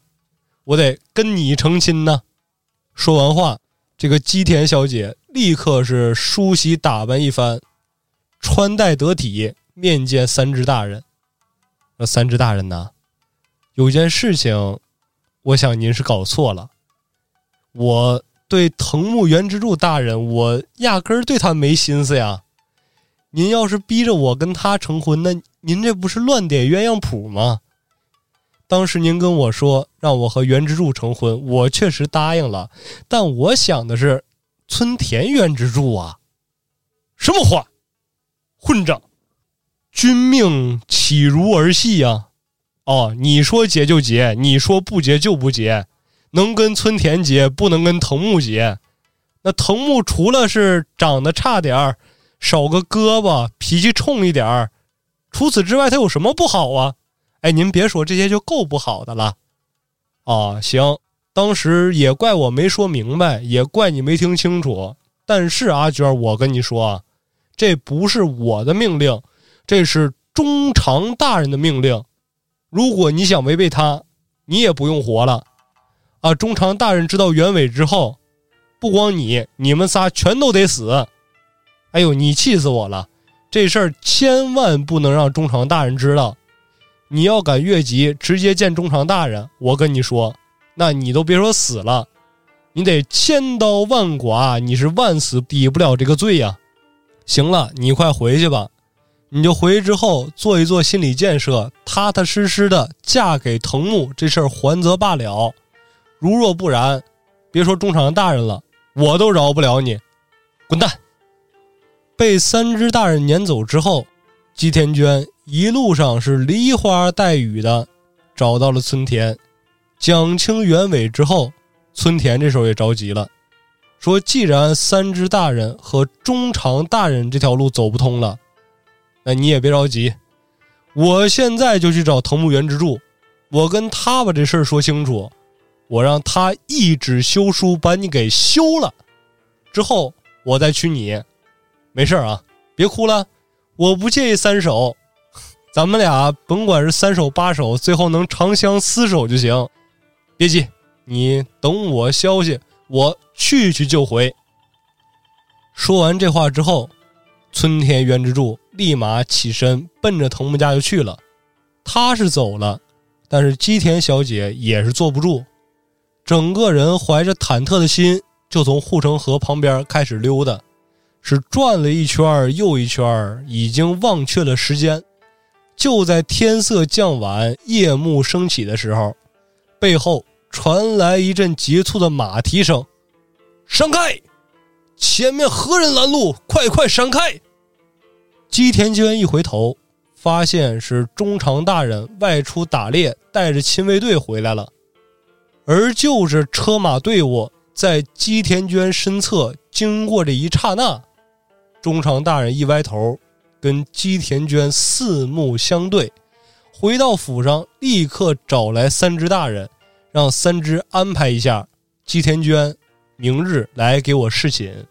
我得跟你成亲呢。说完话，这个基田小姐立刻是梳洗打扮一番，穿戴得体，面见三只大人。那三只大人呐，有件事情，我想您是搞错了。我对藤木原之助大人，我压根儿对他没心思呀。您要是逼着我跟他成婚，那您这不是乱点鸳鸯谱吗？当时您跟我说让我和原之助成婚，我确实答应了，但我想的是村田原之助啊。什么话？混账！君命岂如儿戏呀？哦，你说结就结，你说不结就不结，能跟村田结，不能跟藤木结。那藤木除了是长得差点儿，少个胳膊，脾气冲一点儿，除此之外他有什么不好啊？哎，您别说这些就够不好的了。啊，行，当时也怪我没说明白，也怪你没听清楚。但是阿娟，我跟你说啊，这不是我的命令，这是中长大人的命令。如果你想违背他，你也不用活了。啊，中长大人知道原委之后，不光你，你们仨全都得死。哎呦，你气死我了！这事儿千万不能让中长大人知道。你要敢越级，直接见中长大人，我跟你说，那你都别说死了，你得千刀万剐，你是万死抵不了这个罪呀。行了，你快回去吧。你就回去之后做一做心理建设，踏踏实实的嫁给藤木这事儿还则罢了。如若不然，别说中场大人了，我都饶不了你。滚蛋！被三只大人撵走之后，吉田娟一路上是梨花带雨的找到了村田，讲清原委之后，村田这时候也着急了，说：“既然三只大人和中长大人这条路走不通了。”那你也别着急，我现在就去找藤木原之助，我跟他把这事儿说清楚，我让他一纸休书把你给休了，之后我再娶你。没事啊，别哭了，我不介意三手，咱们俩甭管是三手八手，最后能长相厮守就行。别急，你等我消息，我去去就回。说完这话之后，村田原之助。立马起身，奔着藤木家就去了。他是走了，但是基田小姐也是坐不住，整个人怀着忐忑的心，就从护城河旁边开始溜达，是转了一圈又一圈，已经忘却了时间。就在天色将晚，夜幕升起的时候，背后传来一阵急促的马蹄声：“闪开！前面何人拦路？快快闪开！”基田娟一回头，发现是中长大人外出打猎，带着亲卫队回来了。而就是车马队伍在基田娟身侧经过这一刹那，中长大人一歪头，跟基田娟四目相对，回到府上，立刻找来三只大人，让三只安排一下基田娟明日来给我侍寝，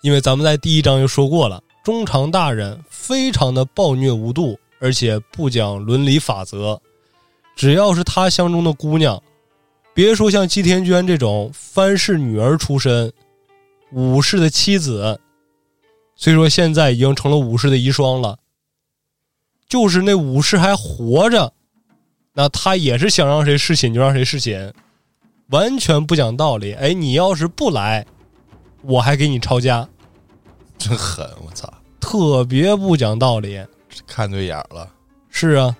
因为咱们在第一章就说过了。中长大人非常的暴虐无度，而且不讲伦理法则。只要是他相中的姑娘，别说像姬田娟这种藩士女儿出身、武士的妻子，虽说现在已经成了武士的遗孀了，就是那武士还活着，那他也是想让谁侍寝就让谁侍寝，完全不讲道理。哎，你要是不来，我还给你抄家。
真狠！我操，
特别不讲道理，
看对眼了。
是啊，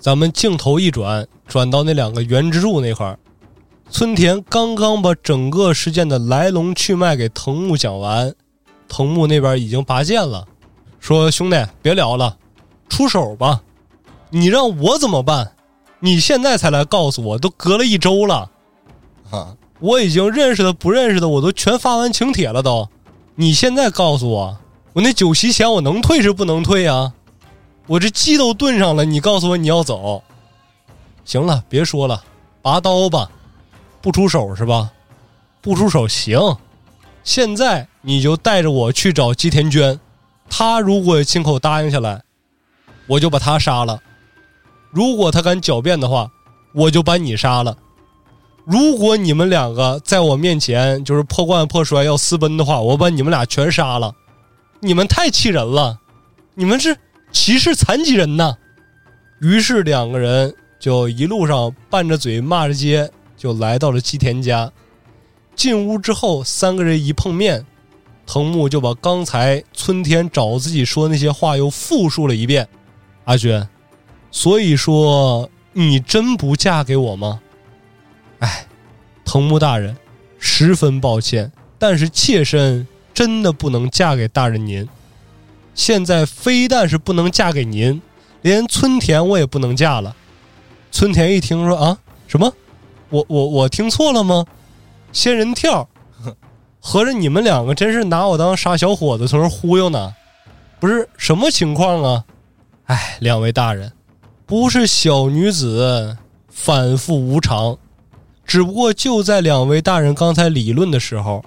咱们镜头一转，转到那两个原支柱那块儿，村田刚刚把整个事件的来龙去脉给藤木讲完，藤木那边已经拔剑了，说：“兄弟，别聊了，出手吧！你让我怎么办？你现在才来告诉我，都隔了一周了，
啊，
我已经认识的不认识的我都全发完请帖了都，你现在告诉我，我那酒席钱我能退是不能退啊？我这鸡都炖上了，你告诉我你要走，行了，别说了，拔刀吧，不出手是吧？不出手行，现在你就带着我去找吉田娟，他如果亲口答应下来，我就把他杀了；如果他敢狡辩的话，我就把你杀了。如果你们两个在我面前就是破罐破摔要私奔的话，我把你们俩全杀了。你们太气人了，你们是歧视残疾人呐！于是两个人就一路上拌着嘴骂着街，就来到了基田家。进屋之后，三个人一碰面，藤木就把刚才村田找自己说那些话又复述了一遍。阿娟，所以说你真不嫁给我吗？哎，藤木大人，十分抱歉，但是妾身真的不能嫁给大人您。现在非但是不能嫁给您，连村田我也不能嫁了。村田一听说啊，什么？我我我听错了吗？仙人跳，合着你们两个真是拿我当傻小伙子从这忽悠呢？不是什么情况啊？哎，两位大人，不是小女子反复无常。只不过就在两位大人刚才理论的时候，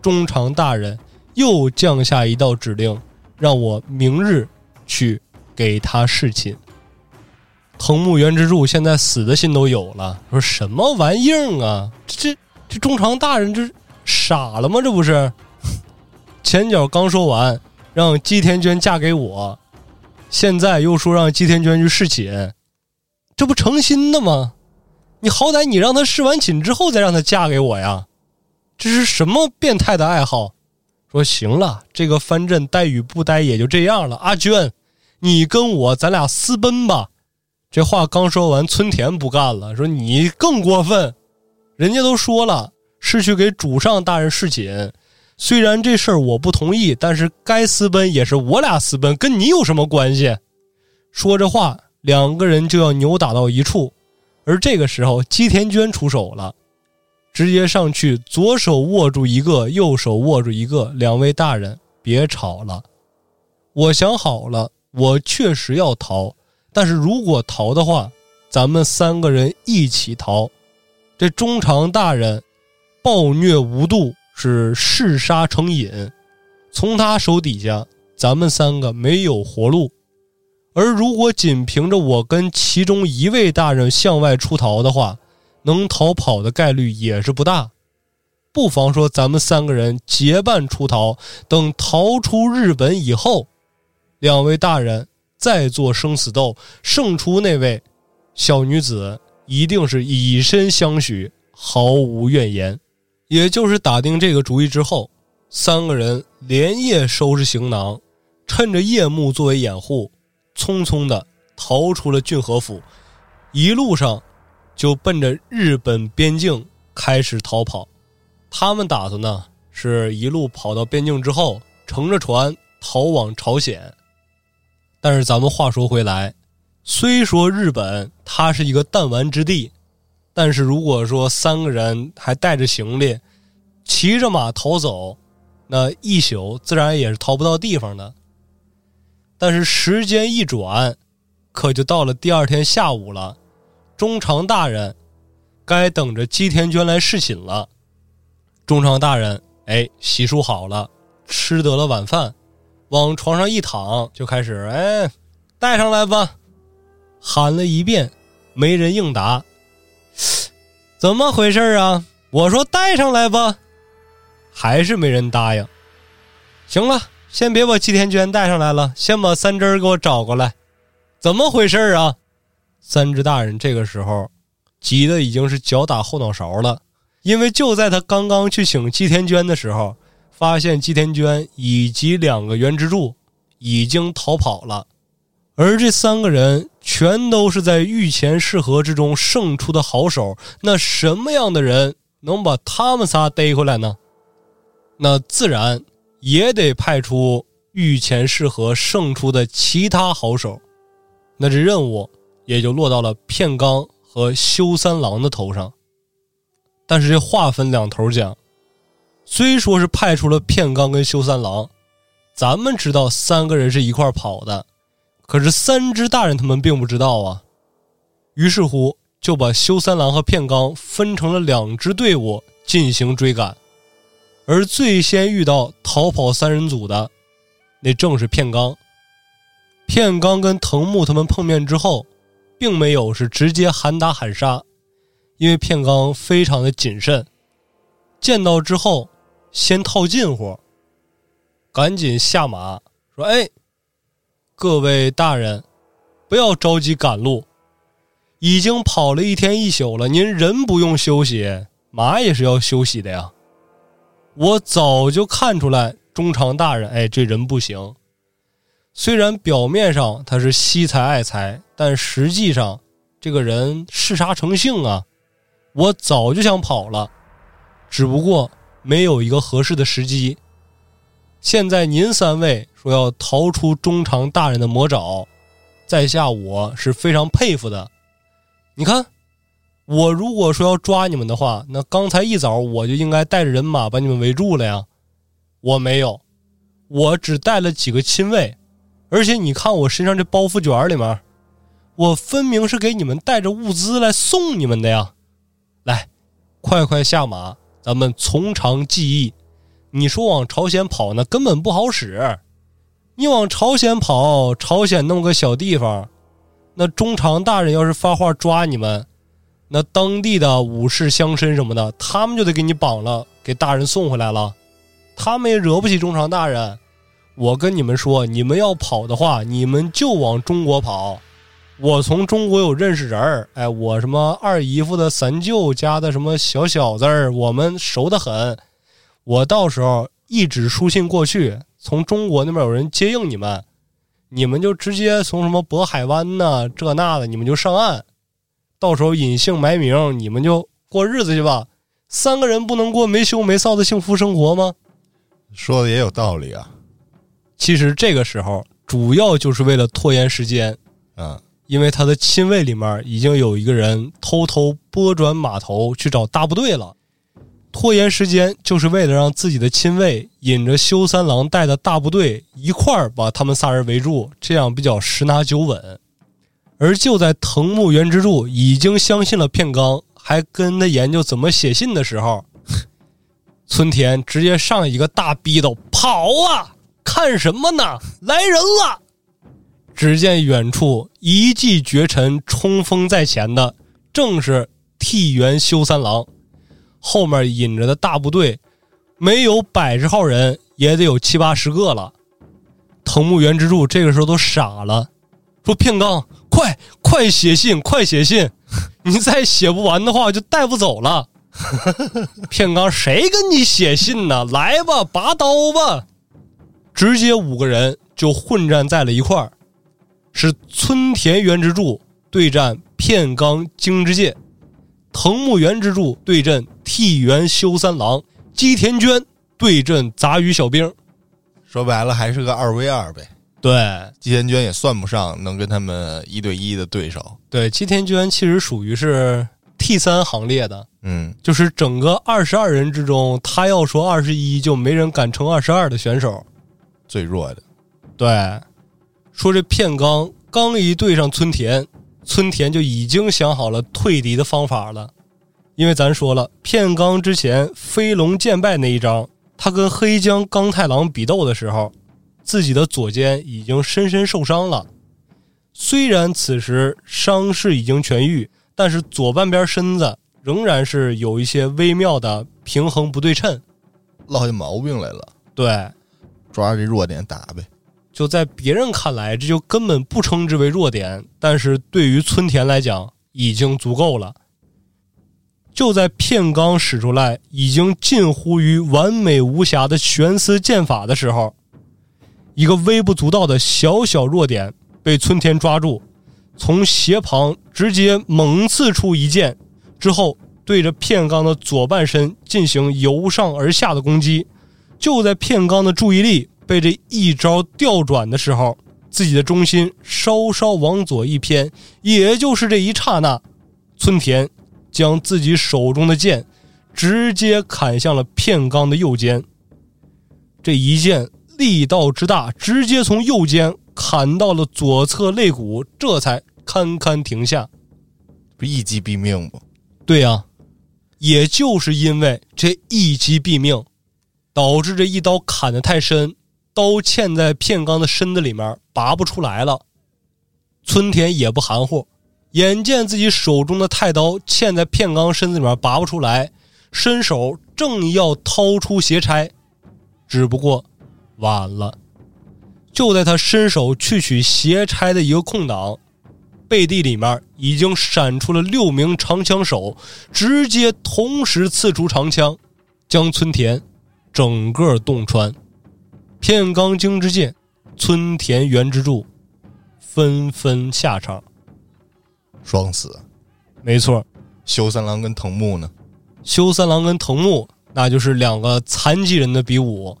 中长大人又降下一道指令，让我明日去给他侍寝。藤木原之助现在死的心都有了，说什么玩意儿啊？这这中长大人这傻了吗？这不是？前脚刚说完让姬田娟嫁给我，现在又说让姬田娟去侍寝，这不成心的吗？你好歹你让她侍完寝之后再让她嫁给我呀，这是什么变态的爱好？说行了，这个藩镇待与不待也就这样了。阿娟，你跟我咱俩私奔吧。这话刚说完，村田不干了，说你更过分。人家都说了是去给主上大人侍寝，虽然这事儿我不同意，但是该私奔也是我俩私奔，跟你有什么关系？说着话，两个人就要扭打到一处。而这个时候，姬田娟出手了，直接上去，左手握住一个，右手握住一个。两位大人，别吵了。我想好了，我确实要逃，但是如果逃的话，咱们三个人一起逃。这中长大人暴虐无度，是嗜杀成瘾，从他手底下，咱们三个没有活路。而如果仅凭着我跟其中一位大人向外出逃的话，能逃跑的概率也是不大。不妨说咱们三个人结伴出逃，等逃出日本以后，两位大人再做生死斗，胜出那位小女子一定是以身相许，毫无怨言。也就是打定这个主意之后，三个人连夜收拾行囊，趁着夜幕作为掩护。匆匆的逃出了俊和府，一路上就奔着日本边境开始逃跑。他们打算呢，是一路跑到边境之后，乘着船逃往朝鲜。但是咱们话说回来，虽说日本它是一个弹丸之地，但是如果说三个人还带着行李，骑着马逃走，那一宿自然也是逃不到地方的。但是时间一转，可就到了第二天下午了。中长大人该等着姬田娟来侍寝了。中长大人，哎，洗漱好了，吃得了晚饭，往床上一躺，就开始哎，带上来吧。喊了一遍，没人应答。[sighs] 怎么回事啊？我说带上来吧，还是没人答应。行了。先别把季田娟带上来了，先把三枝给我找过来。怎么回事啊？三枝大人这个时候急得已经是脚打后脑勺了，因为就在他刚刚去请季田娟的时候，发现季田娟以及两个原之助已经逃跑了，而这三个人全都是在御前试合之中胜出的好手，那什么样的人能把他们仨逮回来呢？那自然也得派出御前试合胜出的其他好手，那这任务也就落到了片冈和修三郎的头上。但是这话分两头讲，虽说是派出了片冈跟修三郎，咱们知道三个人是一块跑的。可是三只大人他们并不知道啊，于是乎就把修三郎和片冈分成了两支队伍进行追赶，而最先遇到逃跑三人组的，那正是片冈。片冈跟藤木他们碰面之后，并没有是直接喊打喊杀，因为片冈非常的谨慎，见到之后先套近乎，赶紧下马说：“哎。”各位大人，不要着急赶路，已经跑了一天一宿了，您人不用休息，马也是要休息的呀。我早就看出来，中长大人，哎，这人不行。虽然表面上他是惜财爱财，但实际上这个人嗜杀成性啊。我早就想跑了，只不过没有一个合适的时机。现在您三位说要逃出中长大人的魔爪，在下我是非常佩服的。你看，我如果说要抓你们的话，那刚才一早我就应该带着人马把你们围住了呀。我没有，我只带了几个亲卫，而且你看我身上这包袱卷里面，我分明是给你们带着物资来送你们的呀。来，快快下马，咱们从长计议。你说往朝鲜跑，那根本不好使。你往朝鲜跑，朝鲜那么个小地方，那中长大人要是发话抓你们，那当地的武士乡绅什么的，他们就得给你绑了，给大人送回来了。他们也惹不起中长大人。我跟你们说，你们要跑的话，你们就往中国跑。我从中国有认识人儿，哎，我什么二姨夫的三舅家的什么小小子儿，我们熟得很。我到时候一纸书信过去，从中国那边有人接应你们，你们就直接从什么渤海湾呐这那的，你们就上岸，到时候隐姓埋名，你们就过日子去吧。三个人不能过没羞没臊的幸福生活吗？
说的也有道理啊。
其实这个时候主要就是为了拖延时间，
嗯，
因为他的亲卫里面已经有一个人偷偷拨转马头去找大部队了。拖延时间，就是为了让自己的亲卫引着修三郎带的大部队一块儿把他们仨人围住，这样比较十拿九稳。而就在藤木原之助已经相信了片冈，还跟他研究怎么写信的时候，[laughs] 村田直接上一个大逼斗，跑啊！看什么呢？来人了！只见远处一骑绝尘冲锋在前的，正是替元修三郎。后面引着的大部队，没有百十号人，也得有七八十个了。藤木原之助这个时候都傻了，说：“片冈，快快写信，快写信！[laughs] 你再写不完的话，就带不走了。[laughs] ”片刚，谁跟你写信呢？来吧，拔刀吧！直接五个人就混战在了一块儿，是村田原之助对战片冈京之介。藤木原之助对阵替原修三郎，基田娟对阵杂鱼小兵，
说白了还是个二 v 二呗。
对，
吉田娟也算不上能跟他们一对一的对手。
对，吉田娟其实属于是 T 三行列的，
嗯，
就是整个二十二人之中，他要说二十一，就没人敢称二十二的选手，
最弱的。
对，说这片刚刚一对上村田。村田就已经想好了退敌的方法了，因为咱说了，片刚之前飞龙剑败那一章，他跟黑江刚太郎比斗的时候，自己的左肩已经深深受伤了。虽然此时伤势已经痊愈，但是左半边身子仍然是有一些微妙的平衡不对称，
落下毛病来了。
对，
抓这弱点打呗。
就在别人看来，这就根本不称之为弱点，但是对于村田来讲，已经足够了。就在片冈使出来已经近乎于完美无瑕的悬丝剑法的时候，一个微不足道的小小弱点被村田抓住，从斜旁直接猛刺出一剑，之后对着片冈的左半身进行由上而下的攻击。就在片冈的注意力被这一招调转的时候，自己的中心稍稍往左一偏，也就是这一刹那，村田将自己手中的剑直接砍向了片冈的右肩。这一剑力道之大，直接从右肩砍到了左侧肋骨，这才堪堪停下。
不一击毙命吗？
对呀、也就是因为这一击毙命，导致这一刀砍得太深，刀嵌在片冈的身子里面拔不出来了。村田也不含糊，眼见自己手中的太刀嵌在片冈身子里面拔不出来，伸手正要掏出斜钗，只不过晚了。就在他伸手去取斜钗的一个空档，背地里面已经闪出了六名长枪手，直接同时刺出长枪，将村田整个洞穿。片冈京之介、村田源之助纷纷下场。
双死。
没错，
修三郎跟藤木呢？
修三郎跟藤木那就是两个残疾人的比武，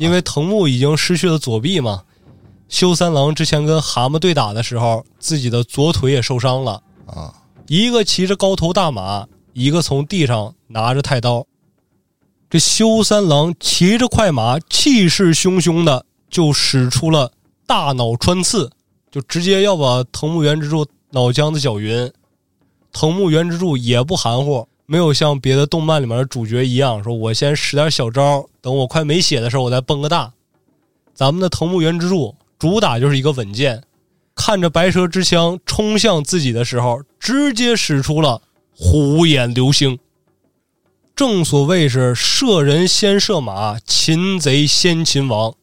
因为藤木已经失去了左臂嘛。修三郎之前跟蛤蟆对打的时候，自己的左腿也受伤了。
啊，
一个骑着高头大马，一个从地上拿着太刀。这修三郎骑着快马，气势汹汹的就使出了大脑穿刺，就直接要把藤木原之助脑浆子搅匀。藤木原之助也不含糊，没有像别的动漫里面的主角一样，说我先使点小招，等我快没血的时候我再蹦个大。咱们的藤木原之助主打就是一个稳健，看着白蛇之枪冲向自己的时候，直接使出了虎眼流星。正所谓是射人先射马，擒贼先擒王。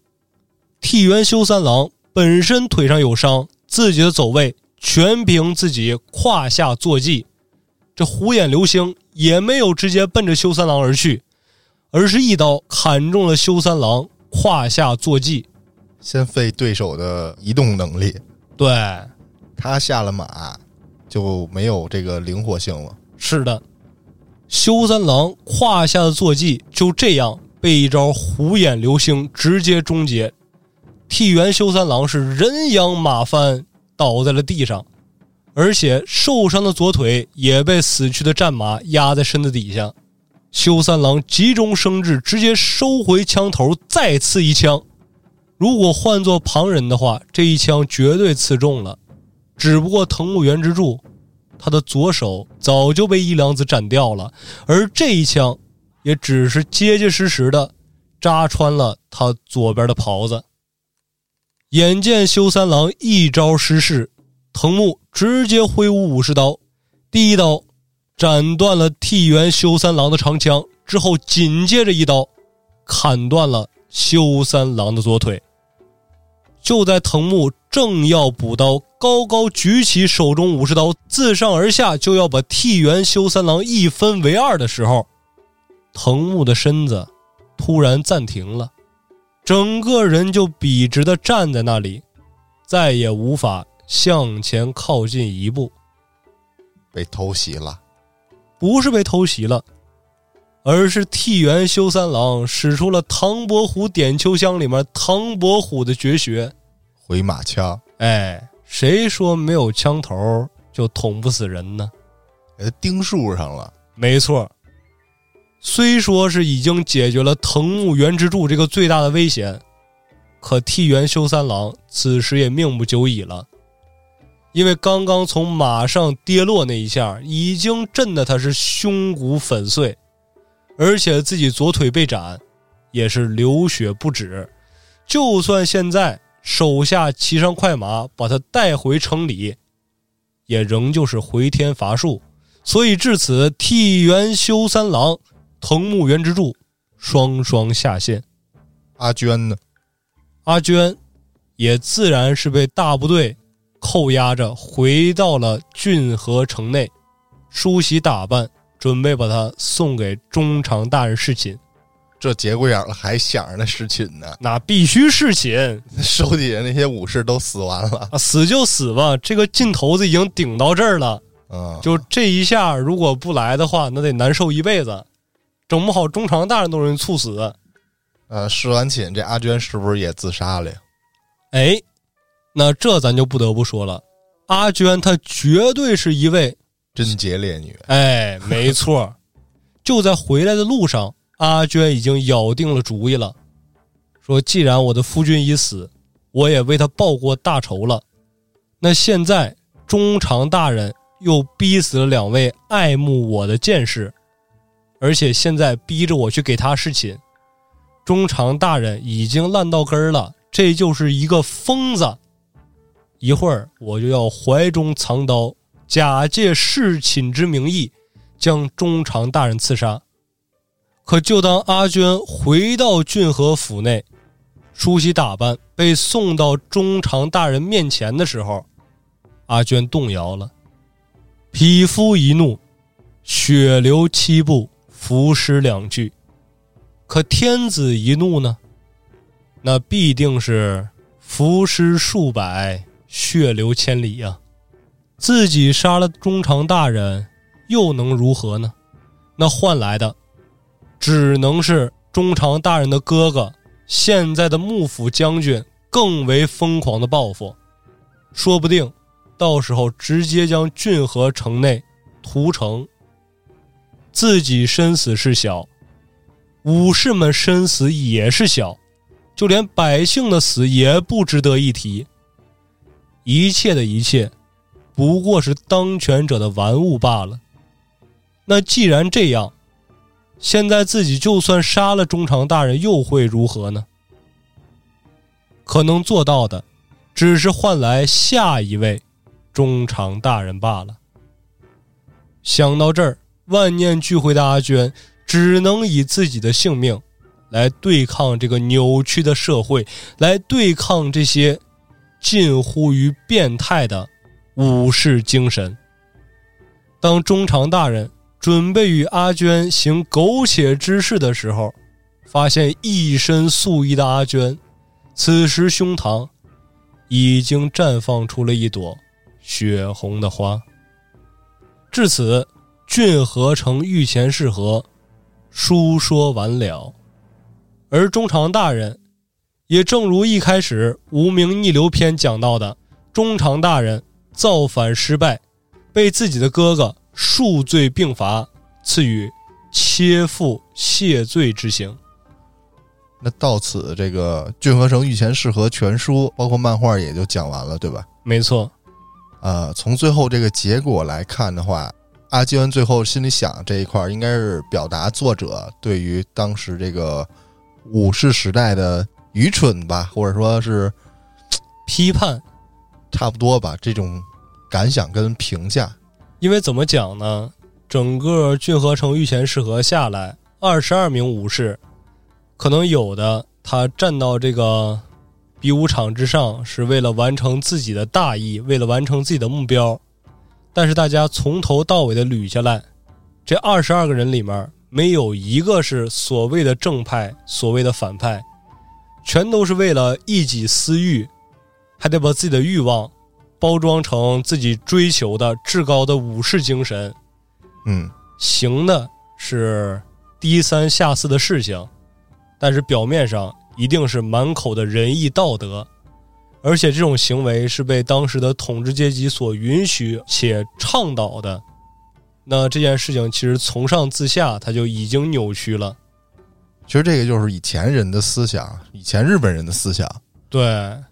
替元修三郎本身腿上有伤，自己的走位全凭自己胯下坐骑。这虎眼流星也没有直接奔着修三郎而去，而是一刀砍中了修三郎胯下坐骑。
先废对手的移动能力，
对，
他下了马就没有这个灵活性了。
是的，修三郎胯下的坐骑就这样被一招虎眼流星直接终结。替元修三郎是人仰马翻，倒在了地上，而且受伤的左腿也被死去的战马压在身子底下。修三郎急中生智，直接收回枪头，再刺一枪。如果换做旁人的话，这一枪绝对刺中了。只不过藤木原之助，他的左手早就被一良子斩掉了，而这一枪也只是结结实实的扎穿了他左边的袍子。眼见修三郎一招失势，藤木直接挥舞武士刀，第一刀斩断了替元修三郎的长枪，之后紧接着一刀砍断了修三郎的左腿。就在藤木正要补刀，高高举起手中武士刀，自上而下就要把替元修三郎一分为二的时候，藤木的身子突然暂停了，整个人就笔直的站在那里，再也无法向前靠近一步。
被偷袭了，
不是被偷袭了，而是替元修三郎使出了唐伯虎点秋香里面唐伯虎的绝学。
回马枪
哎，谁说没有枪头就捅不死人呢？
给他钉树上了。
没错，虽说是已经解决了藤木原之助这个最大的危险，可替元修三郎此时也命不久矣了，因为刚刚从马上跌落那一下，已经震得他是胸骨粉碎，而且自己左腿被斩，也是流血不止。就算现在手下骑上快马把他带回城里，也仍旧是回天乏术。所以至此，替元修三郎、藤木原之助双双下线。
阿娟呢？
阿娟也自然是被大部队扣押着回到了郡河城内，梳洗打扮，准备把他送给中常大人侍寝。
这节骨眼了还想着那侍寝呢，
那必须侍寝
手底下那些武士都死完了，
啊，死就死吧，这个劲头子已经顶到这儿了，
嗯，
就这一下，如果不来的话，那得难受一辈子，整不好中长大人都容易猝死。
呃，侍完寝，这阿娟是不是也自杀了呀？
哎，那这咱就不得不说了，阿娟她绝对是一位，
贞洁烈女，
哎，没错，就在回来的路上，阿娟已经咬定了主意了，说既然我的夫君已死，我也为他报过大仇了，那现在中长大人又逼死了两位爱慕我的剑士，而且现在逼着我去给他侍寝，中长大人已经烂到根儿了，这就是一个疯子。一会儿我就要怀中藏刀，假借侍寝之名义，将中长大人刺杀。可就当阿娟回到俊和府内，梳洗打扮，被送到中长大人面前的时候，阿娟动摇了，匹夫一怒，血流七步，伏尸两具。可天子一怒呢，那必定是伏尸数百，血流千里呀、自己杀了中长大人，又能如何呢？那换来的，只能是中长大人的哥哥，现在的幕府将军更为疯狂的报复，说不定到时候直接将郡河城内屠城。自己身死是小，武士们身死也是小，就连百姓的死也不值得一提。一切的一切，不过是当权者的玩物罢了。那既然这样，现在自己就算杀了中长大人，又会如何呢？可能做到的，只是换来下一位中长大人罢了。想到这儿，万念俱灰的阿娟只能以自己的性命来对抗这个扭曲的社会，来对抗这些近乎于变态的武士精神。当中长大人准备与阿娟行苟且之事的时候，发现一身素衣的阿娟，此时胸膛已经绽放出了一朵血红的花。至此，郡河城御前侍和书说完了，而中长大人也正如一开始《无名逆流篇》讲到的，中常大人造反失败，被自己的哥哥数罪并罚，赐予切腹谢罪之刑。
那到此这个《郡和城御前试合全书》包括漫画也就讲完了，对吧？
没错，
呃，从最后这个结果来看的话，阿基恩最后心里想这一块应该是表达作者对于当时这个武士时代的愚蠢吧，或者说是
批判，
差不多吧这种感想跟评价。
因为怎么讲呢？整个郡河城御前试合下来，二十二名武士，可能有的他站到这个比武场之上，是为了完成自己的大义，为了完成自己的目标。但是大家从头到尾的捋下来，这二十二个人里面没有一个是所谓的正派，所谓的反派，全都是为了一己私欲，还得把自己的欲望包装成自己追求的至高的武士精神，
嗯，
行的是低三下四的事情，但是表面上一定是满口的仁义道德，而且这种行为是被当时的统治阶级所允许且倡导的。那这件事情其实从上至下，它就已经扭曲了。
其实这个就是以前人的思想，以前日本人的思想，
对，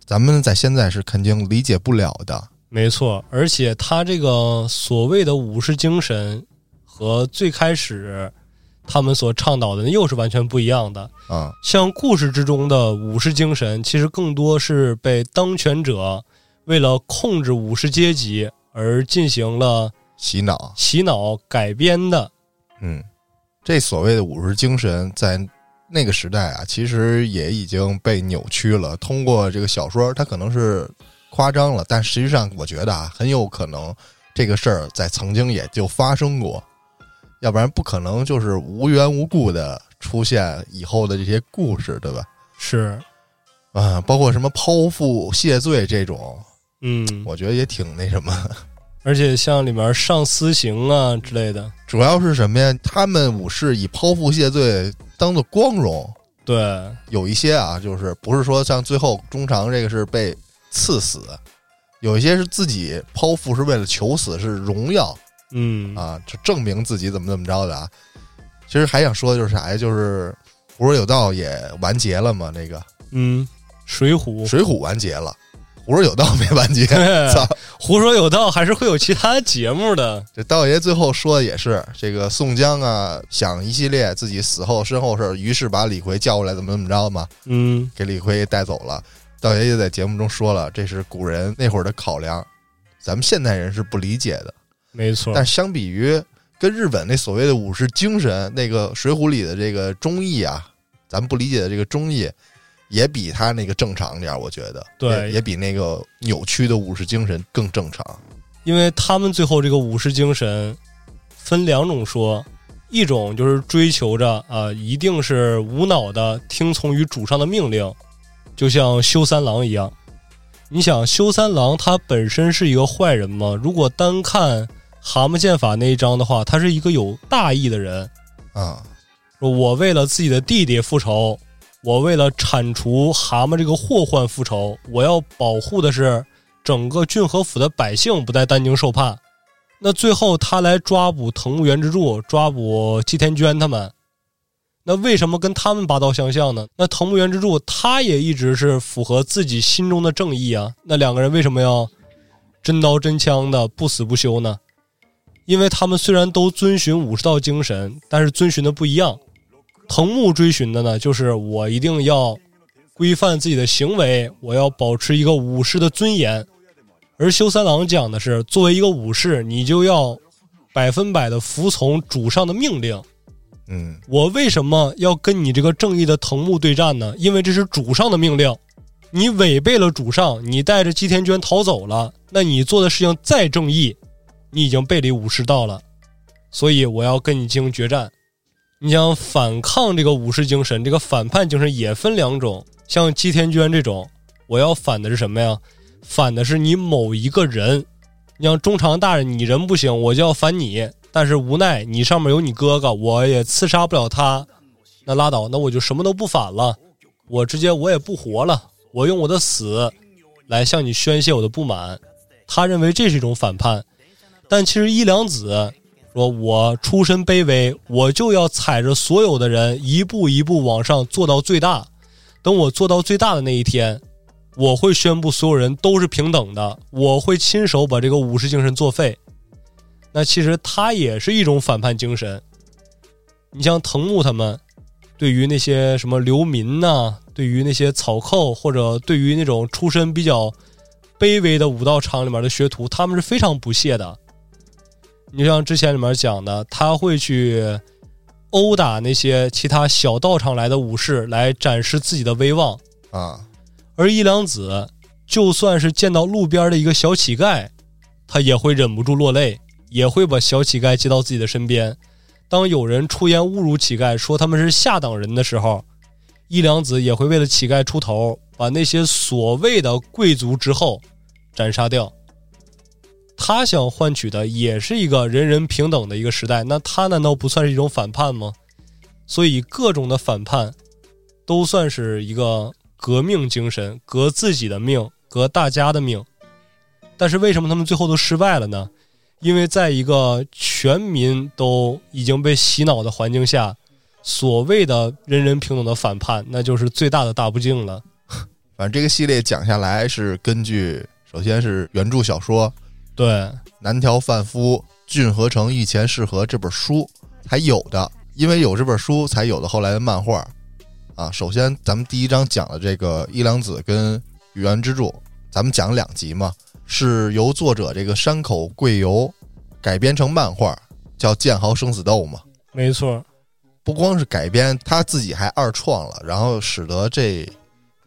咱们在现在是肯定理解不了的。
没错，而且他这个所谓的武士精神和最开始他们所倡导的又是完全不一样的。
啊、
像故事之中的武士精神，其实更多是被当权者为了控制武士阶级而进行了
洗脑，
洗脑改编的。
嗯，这所谓的武士精神，在那个时代啊，其实也已经被扭曲了。通过这个小说，它可能是夸张了，但实际上，我觉得啊，很有可能这个事儿在曾经也就发生过。要不然不可能就是无缘无故的出现以后的这些故事，对吧？
是，
啊，包括什么剖腹谢罪这种，
嗯，
我觉得也挺那什么。
而且像里面上私刑啊之类的，
主要是什么呀？他们武士以剖腹谢罪当做光荣，
对，
有一些啊，就是不是说像最后中长这个是被赐死，有一些是自己剖腹是为了求死，是荣耀
嗯
啊，就证明自己怎么怎么着的啊。其实还想说的就是啥呀？就是胡说有道也完结了嘛，那个
嗯，水浒，
水浒完结了，胡说有道没完结。[laughs] 操！
胡说有道，还是会有其他节目的。
这道爷最后说的也是，这个宋江啊，想一系列自己死后身后事，于是把李逵叫过来，怎么怎么着嘛，
嗯，
给李逵带走了。道爷也在节目中说了，这是古人那会儿的考量，咱们现代人是不理解的。
没错。
但相比于跟日本那所谓的武士精神，那个《水浒》里的这个忠义啊，咱们不理解的这个忠义，也比他那个正常点儿，我觉得，
对
也也比那个扭曲的武士精神更正常。
因为他们最后这个武士精神分两种说，一种就是追求着啊、一定是无脑的听从于主上的命令，就像修三郎一样。你想，修三郎他本身是一个坏人吗？如果单看蛤蟆剑法那一章的话，他是一个有大义的人。
啊，
我为了自己的弟弟复仇，我为了铲除蛤蟆这个祸患复仇，我要保护的是整个郡和府的百姓不再担惊受怕。那最后他来抓捕藤木源之助，抓捕吉田娟他们，那为什么跟他们拔刀相向呢？那藤木源之助他也一直是符合自己心中的正义啊。那两个人为什么要真刀真枪的不死不休呢？因为他们虽然都遵循武士道精神，但是遵循的不一样。藤木追寻的呢，就是我一定要规范自己的行为，我要保持一个武士的尊严。而修三郎讲的是，作为一个武士，你就要百分百的服从主上的命令。
嗯，
我为什么要跟你这个正义的藤木对战呢？因为这是主上的命令，你违背了主上，你带着吉田娟逃走了，那你做的事情再正义，你已经背离武士道了，所以我要跟你进行决战。你想反抗这个武士精神，这个反叛精神也分两种，像吉田娟这种，我要反的是什么呀？反的是你某一个人。你像中长大人，你人不行，我就要反你。但是无奈你上面有你哥哥，我也刺杀不了他，那拉倒，那我就什么都不反了，我直接我也不活了，我用我的死来向你宣泄我的不满。他认为这是一种反叛，但其实伊良子说：“我出身卑微，我就要踩着所有的人一步一步往上做到最大。等我做到最大的那一天，我会宣布所有人都是平等的，我会亲手把这个武士精神作废。”那其实他也是一种反叛精神。你像藤木他们，对于那些什么流民呐、对于那些草寇，或者对于那种出身比较卑微的武道场里面的学徒，他们是非常不屑的。你就像之前里面讲的，他会去殴打那些其他小道场来的武士，来展示自己的威望。
啊，
而伊良子就算是见到路边的一个小乞丐，他也会忍不住落泪，也会把小乞丐接到自己的身边。当有人出言侮辱乞丐，说他们是下等人的时候，伊良子也会为了乞丐出头，把那些所谓的贵族之后斩杀掉。他想换取的也是一个人人平等的一个时代，那他难道不算是一种反叛吗？所以各种的反叛都算是一个革命精神，革自己的命，革大家的命。但是为什么他们最后都失败了呢？因为在一个全民都已经被洗脑的环境下，所谓的人人平等的反叛，那就是最大的大不敬了。
反正这个系列讲下来是根据，首先是原著小说
对，
南条范夫《骏河城御前适合》这本书才有的，因为有这本书才有的后来的漫画。啊，首先咱们第一章讲的这个伊良子跟宇原之助，咱们讲两集嘛，是由作者这个山口贵由改编成漫画，叫《剑豪生死斗》嘛。
没错，
不光是改编，他自己还二创了，然后使得这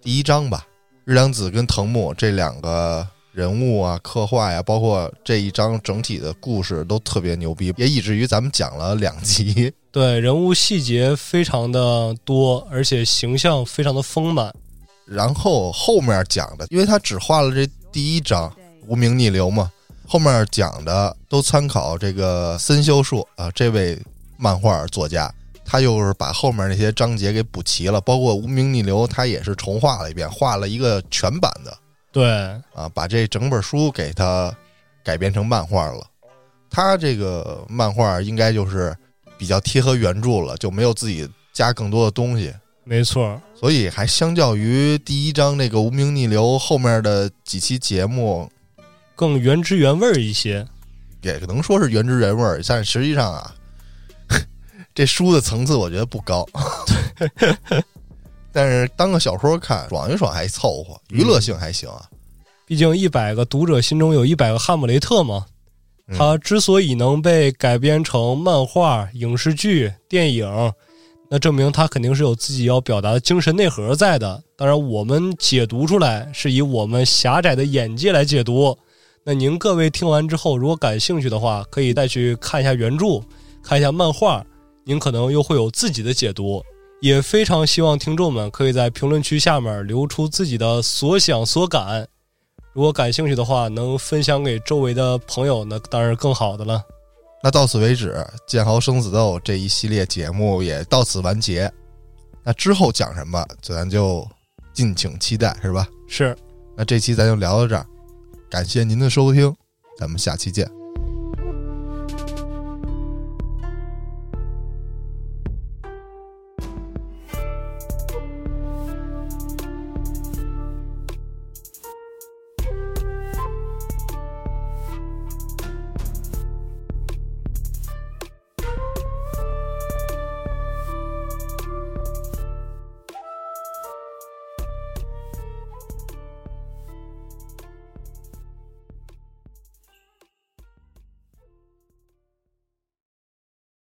第一章吧，日良子跟藤木这两个人物啊、刻画呀，包括这一章整体的故事都特别牛逼，也以至于咱们讲了两集。[laughs]
对，人物细节非常的多，而且形象非常的丰满。
然后后面讲的，因为他只画了这第一章无名逆流嘛，后面讲的都参考这个森修树啊这位漫画作家，他又是把后面那些章节给补齐了，包括无名逆流，他也是重画了一遍，画了一个全版的
对，
啊，把这整本书给他改编成漫画了。他这个漫画应该就是比较贴合原著了，就没有自己加更多的东西。
没错，
所以还相较于第一章那个无名逆流后面的几期节目，
更原汁原味儿一些。
也能说是原汁原味儿，但实际上啊，[laughs] 这书的层次我觉得不高。[laughs] 但是当个小说看，爽一爽还凑合，娱乐性还行啊。
毕竟一百个读者心中有一百个哈姆雷特嘛。
嗯
它之所以能被改编成漫画、影视剧、电影，那证明它肯定是有自己要表达的精神内核在的。当然，我们解读出来是以我们狭窄的眼界来解读。那您各位听完之后，如果感兴趣的话，可以再去看一下原著，看一下漫画，您可能又会有自己的解读。也非常希望听众们可以在评论区下面留出自己的所想所感。如果感兴趣的话，能分享给周围的朋友，那当然是更好的了。
那到此为止，《剑豪生死斗》这一系列节目也到此完结。那之后讲什么，咱就敬请期待，是吧？
是，
那这期咱就聊到这儿，感谢您的收听，咱们下期见。